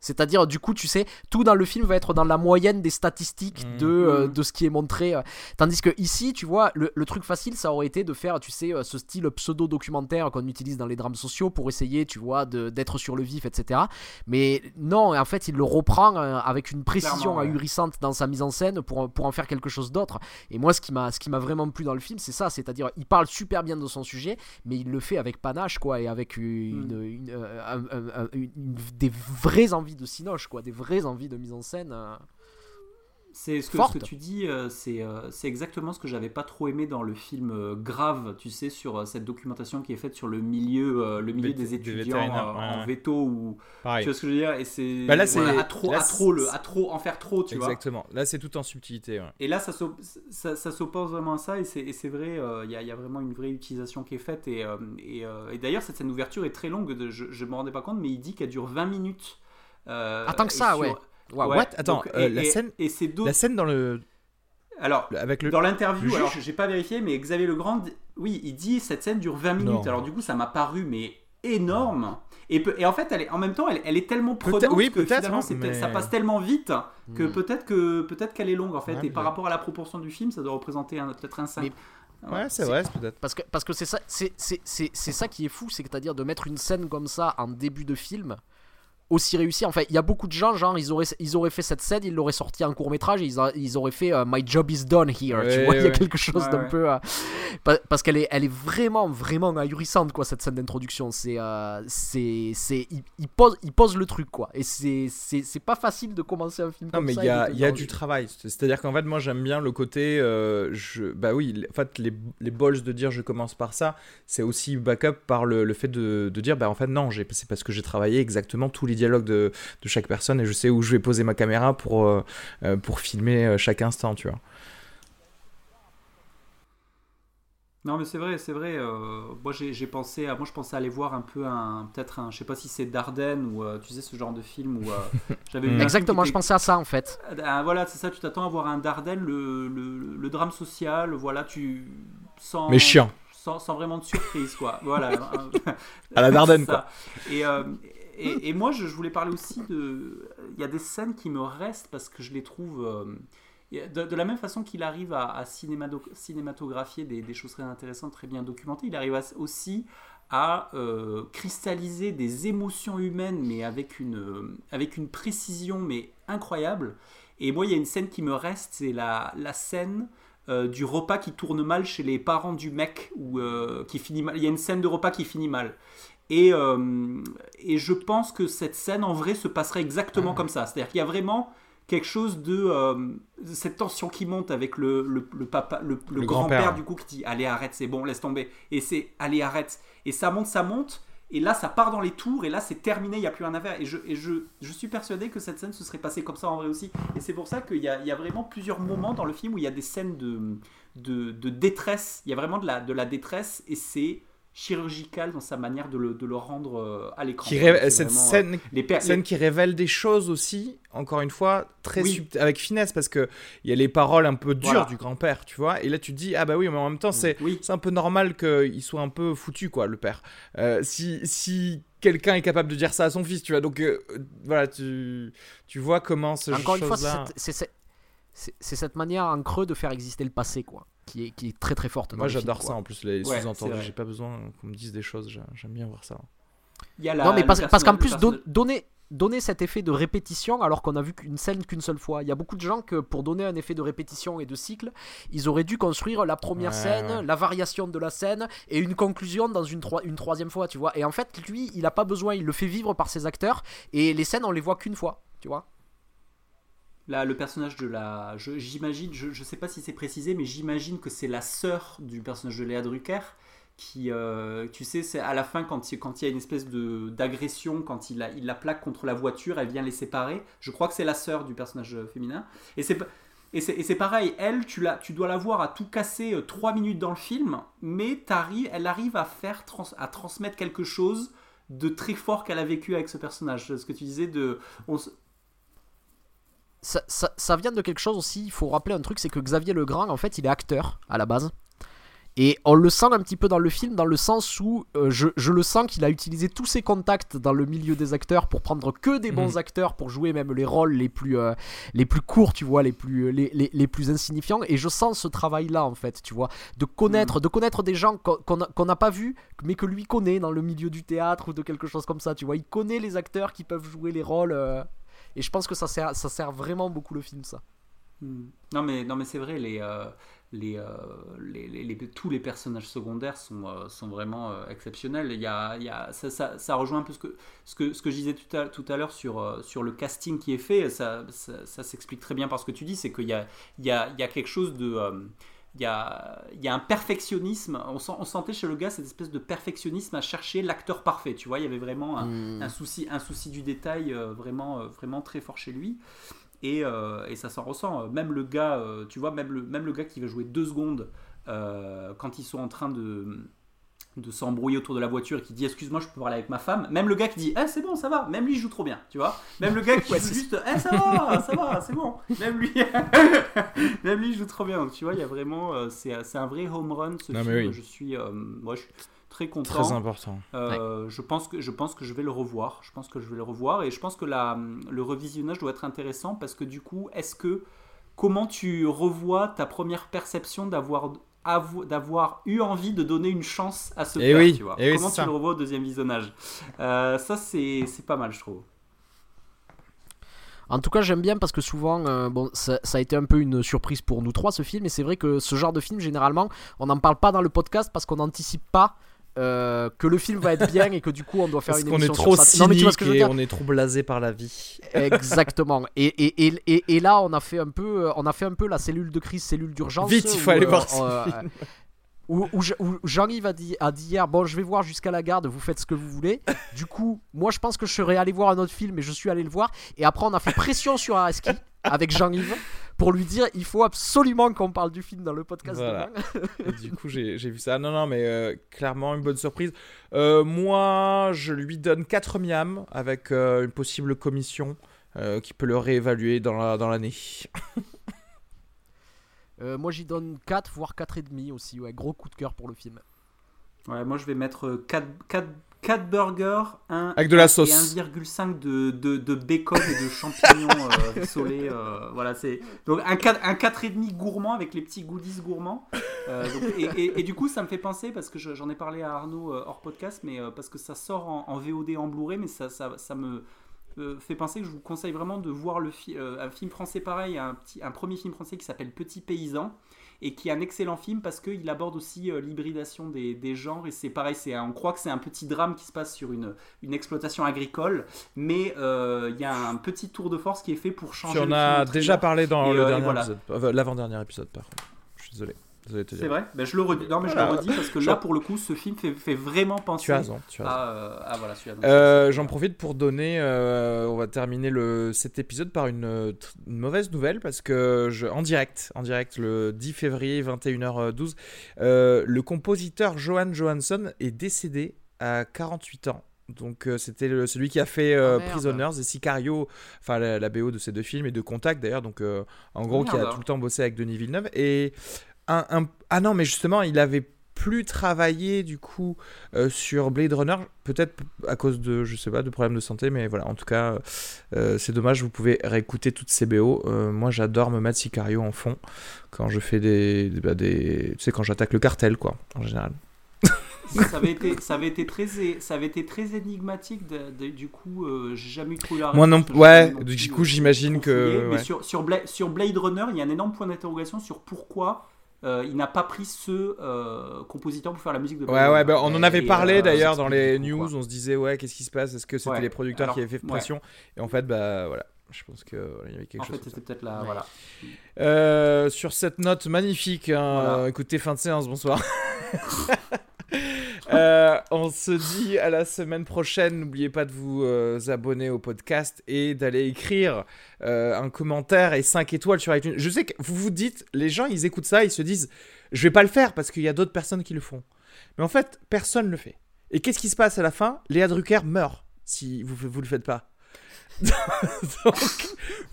C'est-à-dire, du coup, tu sais, tout dans le film va être dans la moyenne des statistiques Mhm. de, euh, Mhm. de ce qui est montré. euh. Tandis que ici, tu vois, le, le truc facile, ça aurait été de faire, tu sais, euh, ce style pseudo-documentaire qu'on utilise dans les drames sociaux pour essayer, tu vois, de- d'être sur le vif, etc. Mais non, en fait, il le reprend avec une précision ouais. ahurissante dans sa mise en scène pour, pour en faire quelque chose d'autre. Et moi, ce qui m'a ce qui m'a vraiment plu dans le film, c'est ça, c'est-à-dire, il parle super bien de son sujet, mais il le fait avec panache, quoi, et avec une, Mm. une- euh, un- un- un- une- une- des vraies envies de cinoche, quoi, des vraies envies de mise en scène. euh. C'est ce que, ce forte. que tu dis, euh, c'est euh, c'est exactement ce que j'avais pas trop aimé dans le film euh, Grave, tu sais, sur euh, cette documentation qui est faite sur le milieu, euh, le milieu des étudiants euh, en veto ou Pareil. tu vois ce que je veux dire? Et c'est Bah là, c'est- voilà, à trop là, à trop le à trop en faire trop, tu vois. Exactement. Là, c'est tout en subtilité. ouais. Et là, ça, s'op- ça, ça s'oppose vraiment à ça, et c'est, vrai, euh, il y, a, il y a vraiment une vraie utilisation qui est faite. Et, euh, et, euh, et d'ailleurs, cette scène d'ouverture est très longue, de- je ne me rendais pas compte, mais il dit qu'elle dure 20 minutes. Euh, Ah, tant que ça, sur- ouais. What? Attends, donc, euh, et, la et- scène- Et c'est d'autres. La scène dans le. Alors, Avec le. dans l'interview, juge? alors j'ai pas vérifié, mais Xavier Legrand, oui, il dit cette scène dure 20 minutes. Non. Alors, du coup, ça m'a paru, mais énorme. Et, peu- et en fait, elle est, en même temps, elle, elle est tellement prenante oui, que peut-être, finalement, hein, mais- ça passe tellement vite que Mm. peut-être que peut-être qu'elle est longue en fait. Ouais, et par rapport à la proportion du film, ça doit représenter un- peut-être un 5. Mais- Ouais, c'est vrai, c'est peut-être. Parce que parce que c'est ça c'est c'est- c'est c'est ça qui est fou, c'est à dire de mettre une scène comme ça en début de film aussi réussi. En fait, il y a beaucoup de gens, genre, ils auraient, ils auraient fait cette scène, ils l'auraient sorti en court métrage et ils, a- ils auraient fait euh, My job is done here. tu Ouais, vois, il y a ouais. quelque chose Ouais, d'un ouais. peu. euh, pa- parce qu'elle est, elle est vraiment, vraiment ahurissante, quoi, cette scène d'introduction. C'est. euh, c'est, il, il pose, il pose le truc, quoi. Et c'est, pas facile de commencer un film Non, comme mais ça. a, de- il y a du travail. C'est-à-dire qu'en fait, moi, j'aime bien le côté. euh, je, bah oui, en fait, les, les balls de dire je commence par ça, c'est aussi backup par le, le fait de, de dire bah en fait, non, c'est parce que j'ai travaillé exactement tous les dialogues de, de chaque personne et je sais où je vais poser ma caméra pour, euh, euh, pour filmer euh, chaque instant, tu vois. Non, mais c'est vrai, c'est vrai. euh, moi, j'ai pensé, à, moi, je pensais aller voir un peu un, peut-être un, je sais pas si c'est Dardenne ou euh, tu sais ce genre de film où euh, <laughs> j'avais film Exactement, je pensais à ça, en fait. Ah, voilà, c'est ça. Tu t'attends à voir un Dardenne, le, le, le drame social. Voilà, tu sans Mais chiant. sans, sans vraiment de surprise, quoi. Voilà. <laughs> À la Dardenne, ça. Et, euh, et, moi, je, voulais parler aussi de. Il y a des scènes qui me restent parce que je les trouve. euh, de, la même façon qu'il arrive à, cinématographier des, choses très intéressantes, très bien documentées, il arrive aussi à euh, cristalliser des émotions humaines, mais avec une, euh, avec une précision mais incroyable. Et moi, il y a une scène qui me reste, c'est la, scène du repas qui tourne mal chez les parents du mec, ou qui finit mal. Il y a une scène de repas qui finit mal. Et, euh, et je pense que cette scène, en vrai, se passerait exactement comme ça. C'est-à-dire qu'il y a vraiment quelque chose de euh, cette tension qui monte avec le, le, le papa le, le Le grand-père du coup qui dit allez arrête c'est bon laisse tomber. Et c'est allez arrête. Et ça monte ça monte. Et là ça part dans les tours. Et là c'est terminé. Il n'y a plus rien à faire. Et je, et je, je suis persuadé que cette scène se serait passée comme ça en vrai aussi. Et c'est pour ça qu'il y a, il y a vraiment plusieurs moments dans le film où il y a des scènes de, de, de détresse. Il y a vraiment de la, de la détresse. Et c'est chirurgical dans sa manière de le, de le rendre euh, à l'écran cette euh, scène, les per- scène les- qui révèle des choses aussi, encore une fois, très Oui. avec finesse, parce que il y a les paroles un peu dures Voilà. du grand-père, tu vois. Et là, tu te dis, ah bah oui, mais en même temps, c'est oui c'est un peu normal qu'il soit un peu foutu, quoi, le père. Euh, si si quelqu'un est capable de dire ça à son fils, tu vois. Donc euh, voilà, tu, tu vois comment ce Encore une fois, c'est cette manière en creux de faire exister le passé, quoi. Qui est, qui est très très forte. Moi, j'adore ça en plus, les Ouais, sous-entendus. J'ai pas besoin qu'on me dise des choses, j'ai- j'aime bien voir ça. il y a la- non, mais parce, parce qu'en plus, don- donner, donner cet effet de répétition alors qu'on a vu qu'une scène qu'une seule fois. Il y a beaucoup de gens que pour donner un effet de répétition et de cycle, ils auraient dû construire la première Ouais, scène, ouais. la variation de la scène et une conclusion dans une, troi- une troisième fois, tu vois. Et en fait, lui, il a pas besoin, il le fait vivre par ses acteurs et les scènes, on les voit qu'une fois, tu vois. Là, le personnage de la. J'imagine, je, je sais pas si c'est précisé, mais j'imagine que c'est la sœur du personnage de Léa Drucker qui, euh, tu sais, c'est à la fin quand il, y a une espèce d'agression, quand il, la- plaque contre la voiture, elle vient les séparer. Je crois que c'est la sœur du personnage féminin. Et c'est. Et c'est, pareil, elle, tu, tu dois la voir à tout casser 3 minutes dans le film, mais t'arrives- elle arrive à faire à transmettre quelque chose de très fort qu'elle a vécu avec ce personnage. Ce que tu disais de. Ça, ça- ça vient de quelque chose aussi. Il faut rappeler un truc, c'est que Xavier Legrand, en fait, il est acteur à la base. Et on le sent un petit peu dans le film, dans le sens où euh, je, je le sens qu'il a utilisé tous ses contacts dans le milieu des acteurs pour prendre que des bons Mhm. acteurs pour jouer même les rôles les plus, euh, les plus courts, tu vois, les plus, les, les, les plus insignifiants. Et je sens ce travail-là, en fait, tu vois, de connaître, de connaître des gens qu'on n'a pas vus, mais que lui connaît dans le milieu du théâtre ou de quelque chose comme ça, tu vois. Il connaît les acteurs qui peuvent jouer les rôles. euh, et je pense que ça sert, ça sert vraiment beaucoup le film, ça. Hmm. Non mais, non mais c'est vrai, euh, euh, les, les- les- tous les personnages secondaires sont, euh, sont vraiment exceptionnels. Il y a, il y a- ça, ça- ça rejoint un peu ce que, ce que, ce que je disais tout à, tout à l'heure sur, sur le casting qui est fait. Ça, ça s'explique très bien par ce que tu dis, c'est qu'il y a, il y, a, il y a quelque chose de... il y, a, il y a un perfectionnisme, on, sent- on sentait chez le gars cette espèce de perfectionnisme à chercher l'acteur parfait, tu vois, il y avait vraiment un, Hmm. un souci, un souci du détail euh, vraiment, euh, vraiment très fort chez lui. Et, euh, et ça s'en ressent. Même le gars, tu vois, même le, même le gars qui va jouer deux secondes quand ils sont en train de, de s'embrouiller autour de la voiture et qui dit excuse-moi je peux parler avec ma femme. Même le gars qui dit eh c'est bon ça va. Même lui il joue trop bien tu vois. Même le gars qui Ouais, joue juste eh ça va ça va c'est bon. Même lui <laughs> même lui il joue trop bien. Donc tu vois il y a vraiment euh, c'est c'est un vrai home run ce Non, film. mais oui. je suis euh, moi je suis très content. Très important. euh, je, pense que, je pense que je vais le revoir. Je pense que je vais le revoir et je pense que la, le revisionnage doit être intéressant parce que du coup, est-ce que comment tu revois ta première perception d'avoir d'avoir eu envie de donner une chance à ce Eh père, oui, tu vois eh oui, Comment tu ça. le revois au deuxième visionnage? Euh, Ça, c'est c'est pas mal, je trouve. En tout cas, j'aime bien parce que souvent, euh, bon, ça, ça a été un peu une surprise pour nous trois ce film, et c'est vrai que ce genre de film, généralement, on n'en parle pas dans le podcast parce qu'on n'anticipe pas euh, que le film va être bien et que du coup, on doit faire Parce une qu'on est émission trop sur ça. Non, mais tu vois ce que je veux cynique et on est trop blasé par la vie. Exactement. Et, et, et, et, là, on a fait un peu, euh, on a fait un peu la cellule de crise, cellule d'urgence. Vite, il faut aller euh, voir ce euh, film. où, où Je- où Jean-Yves a dit, a dit hier Bon, je vais voir jusqu'à la garde, vous faites ce que vous voulez. Du coup, moi, je pense que je serais allé voir un autre film et je suis allé le voir. Et après, on a fait pression sur Areski avec Jean-Yves pour lui dire Il faut absolument qu'on parle du film dans le podcast Voilà. demain. Et du coup, j'ai vu ça. Non, non, mais euh, clairement, une bonne surprise. Euh, moi, je lui donne 4 miams avec euh, une possible commission euh, qui peut le réévaluer dans la- dans l'année. <laughs> Euh, moi, j'y donne 4, voire 4,5 aussi. Ouais, gros coup de cœur pour le film. Ouais, moi, je vais mettre 4, 4, 4 burgers, un, Avec de la et sauce. 1,5 de, de, de bacon et de champignons euh, <laughs> rissolés. euh, voilà, c'est donc un 4, un 4,5 gourmand avec les petits goodies gourmands. Euh, donc- et, et- et du coup, ça me fait penser parce que je- j'en ai parlé à Arnaud euh, hors podcast, mais parce que ça sort en, en VOD en Blu-ray, mais ça, ça, ça me fait penser que je vous conseille vraiment de voir le fi- un film français pareil, un, petit, un premier film français qui s'appelle Petit Paysan et qui est un excellent film parce qu'il aborde aussi euh, l'hybridation des, des genres et c'est pareil, c'est on croit que c'est un petit drame qui se passe sur une, une exploitation agricole, mais euh, il y a un petit tour de force qui est fait pour changer. Tu en le as film au déjà parlé dans le euh, voilà. épisode. L'avant-dernier épisode, par contre. Je suis désolé. C'est vrai ben, Je le redis. Non, mais je Voilà. le redis parce que là, pour le coup, ce film fait, fait vraiment penser Tu as raison. Tu as raison. à, euh, à, voilà, Euh, c'est- J'en profite pour donner, euh, on va terminer le, cet épisode par une, euh, une mauvaise nouvelle parce que je, en direct, en direct le 10 février 21h12, euh, le compositeur Johan Johansson est décédé à 48 ans. Donc euh, c'était celui qui a fait euh, Ah. Prisoners et Sicario, enfin la, la BO de ces deux films et de Contact d'ailleurs. Donc euh, en gros qui a tout le temps bossé avec Denis Villeneuve et un, un- ah non mais justement il avait plus travaillé du coup euh, sur Blade Runner, peut-être à cause de, je sais pas, de problèmes de santé, mais voilà, en tout cas, euh, c'est dommage, vous pouvez réécouter toutes ces BO. Euh, moi, j'adore me mettre Sicario en fond quand je fais des, des, bah, des- tu sais, quand j'attaque le cartel, quoi, en général. ça avait été, ça avait été très, ça avait été très énigmatique. de- de- du coup, j'ai jamais eu trop la Moi non- ouais, du coup, j'imagine que- Mais sur, sur, Bla- sur Blade Runner, il y a un énorme point d'interrogation sur pourquoi euh, il n'a pas pris ce euh, compositeur pour faire la musique de Blade Ouais, ouais, bah, on en avait parlé euh, d'ailleurs dans les news, quoi. on se disait, ouais, qu'est-ce qui se passe? Est-ce que c'était Ouais, les producteurs alors, qui avaient fait pression? Et en fait, bah voilà, je pense qu'il y avait quelque En chose. fait, comme ça. c'était peut-être. Ouais. Voilà. Euh, sur cette note magnifique, hein, Voilà. écoutez, fin de séance, bonsoir. <laughs> <laughs> Euh, on se dit à la semaine prochaine. N'oubliez pas de vous euh, abonner au podcast et d'aller écrire euh, un commentaire et 5 étoiles sur iTunes. Je sais que vous vous dites, les gens ils écoutent ça, ils se disent, je vais pas le faire parce qu'il y a d'autres personnes qui le font. Mais en fait, personne le fait. Et qu'est-ce qui se passe à la fin? Léa Drucker meurt si vous vous le faites pas. <laughs> Donc,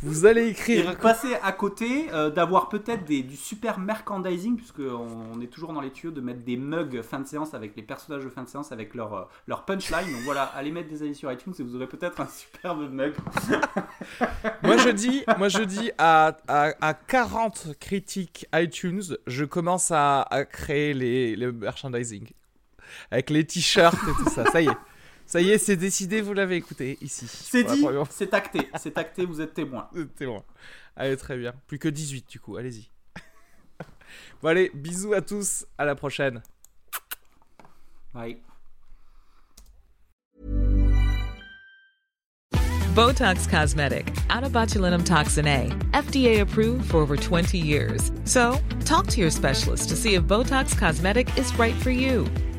vous allez Et écrire. passer à côté euh, d'avoir peut-être du super merchandising, puisque on, est toujours dans les tuyaux de mettre des mugs fin de séance avec les personnages de fin de séance avec leur, euh, leur punchline. Donc voilà, allez mettre des avis sur iTunes et vous aurez peut-être un superbe mug. <laughs> Moi je dis, moi je dis à, à, à 40 critiques iTunes, je commence à, à créer les, le merchandising. Avec les t-shirts et tout ça. Ça y est. Ça y est, c'est décidé, vous l'avez écouté ici. C'est dit, c'est acté, c'est acté, vous êtes témoin. C'est loin. Allez, très bien. Plus que 18 du coup, allez-y. <laughs> Bon allez, bisous à tous, à la prochaine. Bye. Botox Cosmetic, out of botulinum toxin A, FDA approved for over 20 years. So, talk to your specialist to see if Botox Cosmetic is right for you.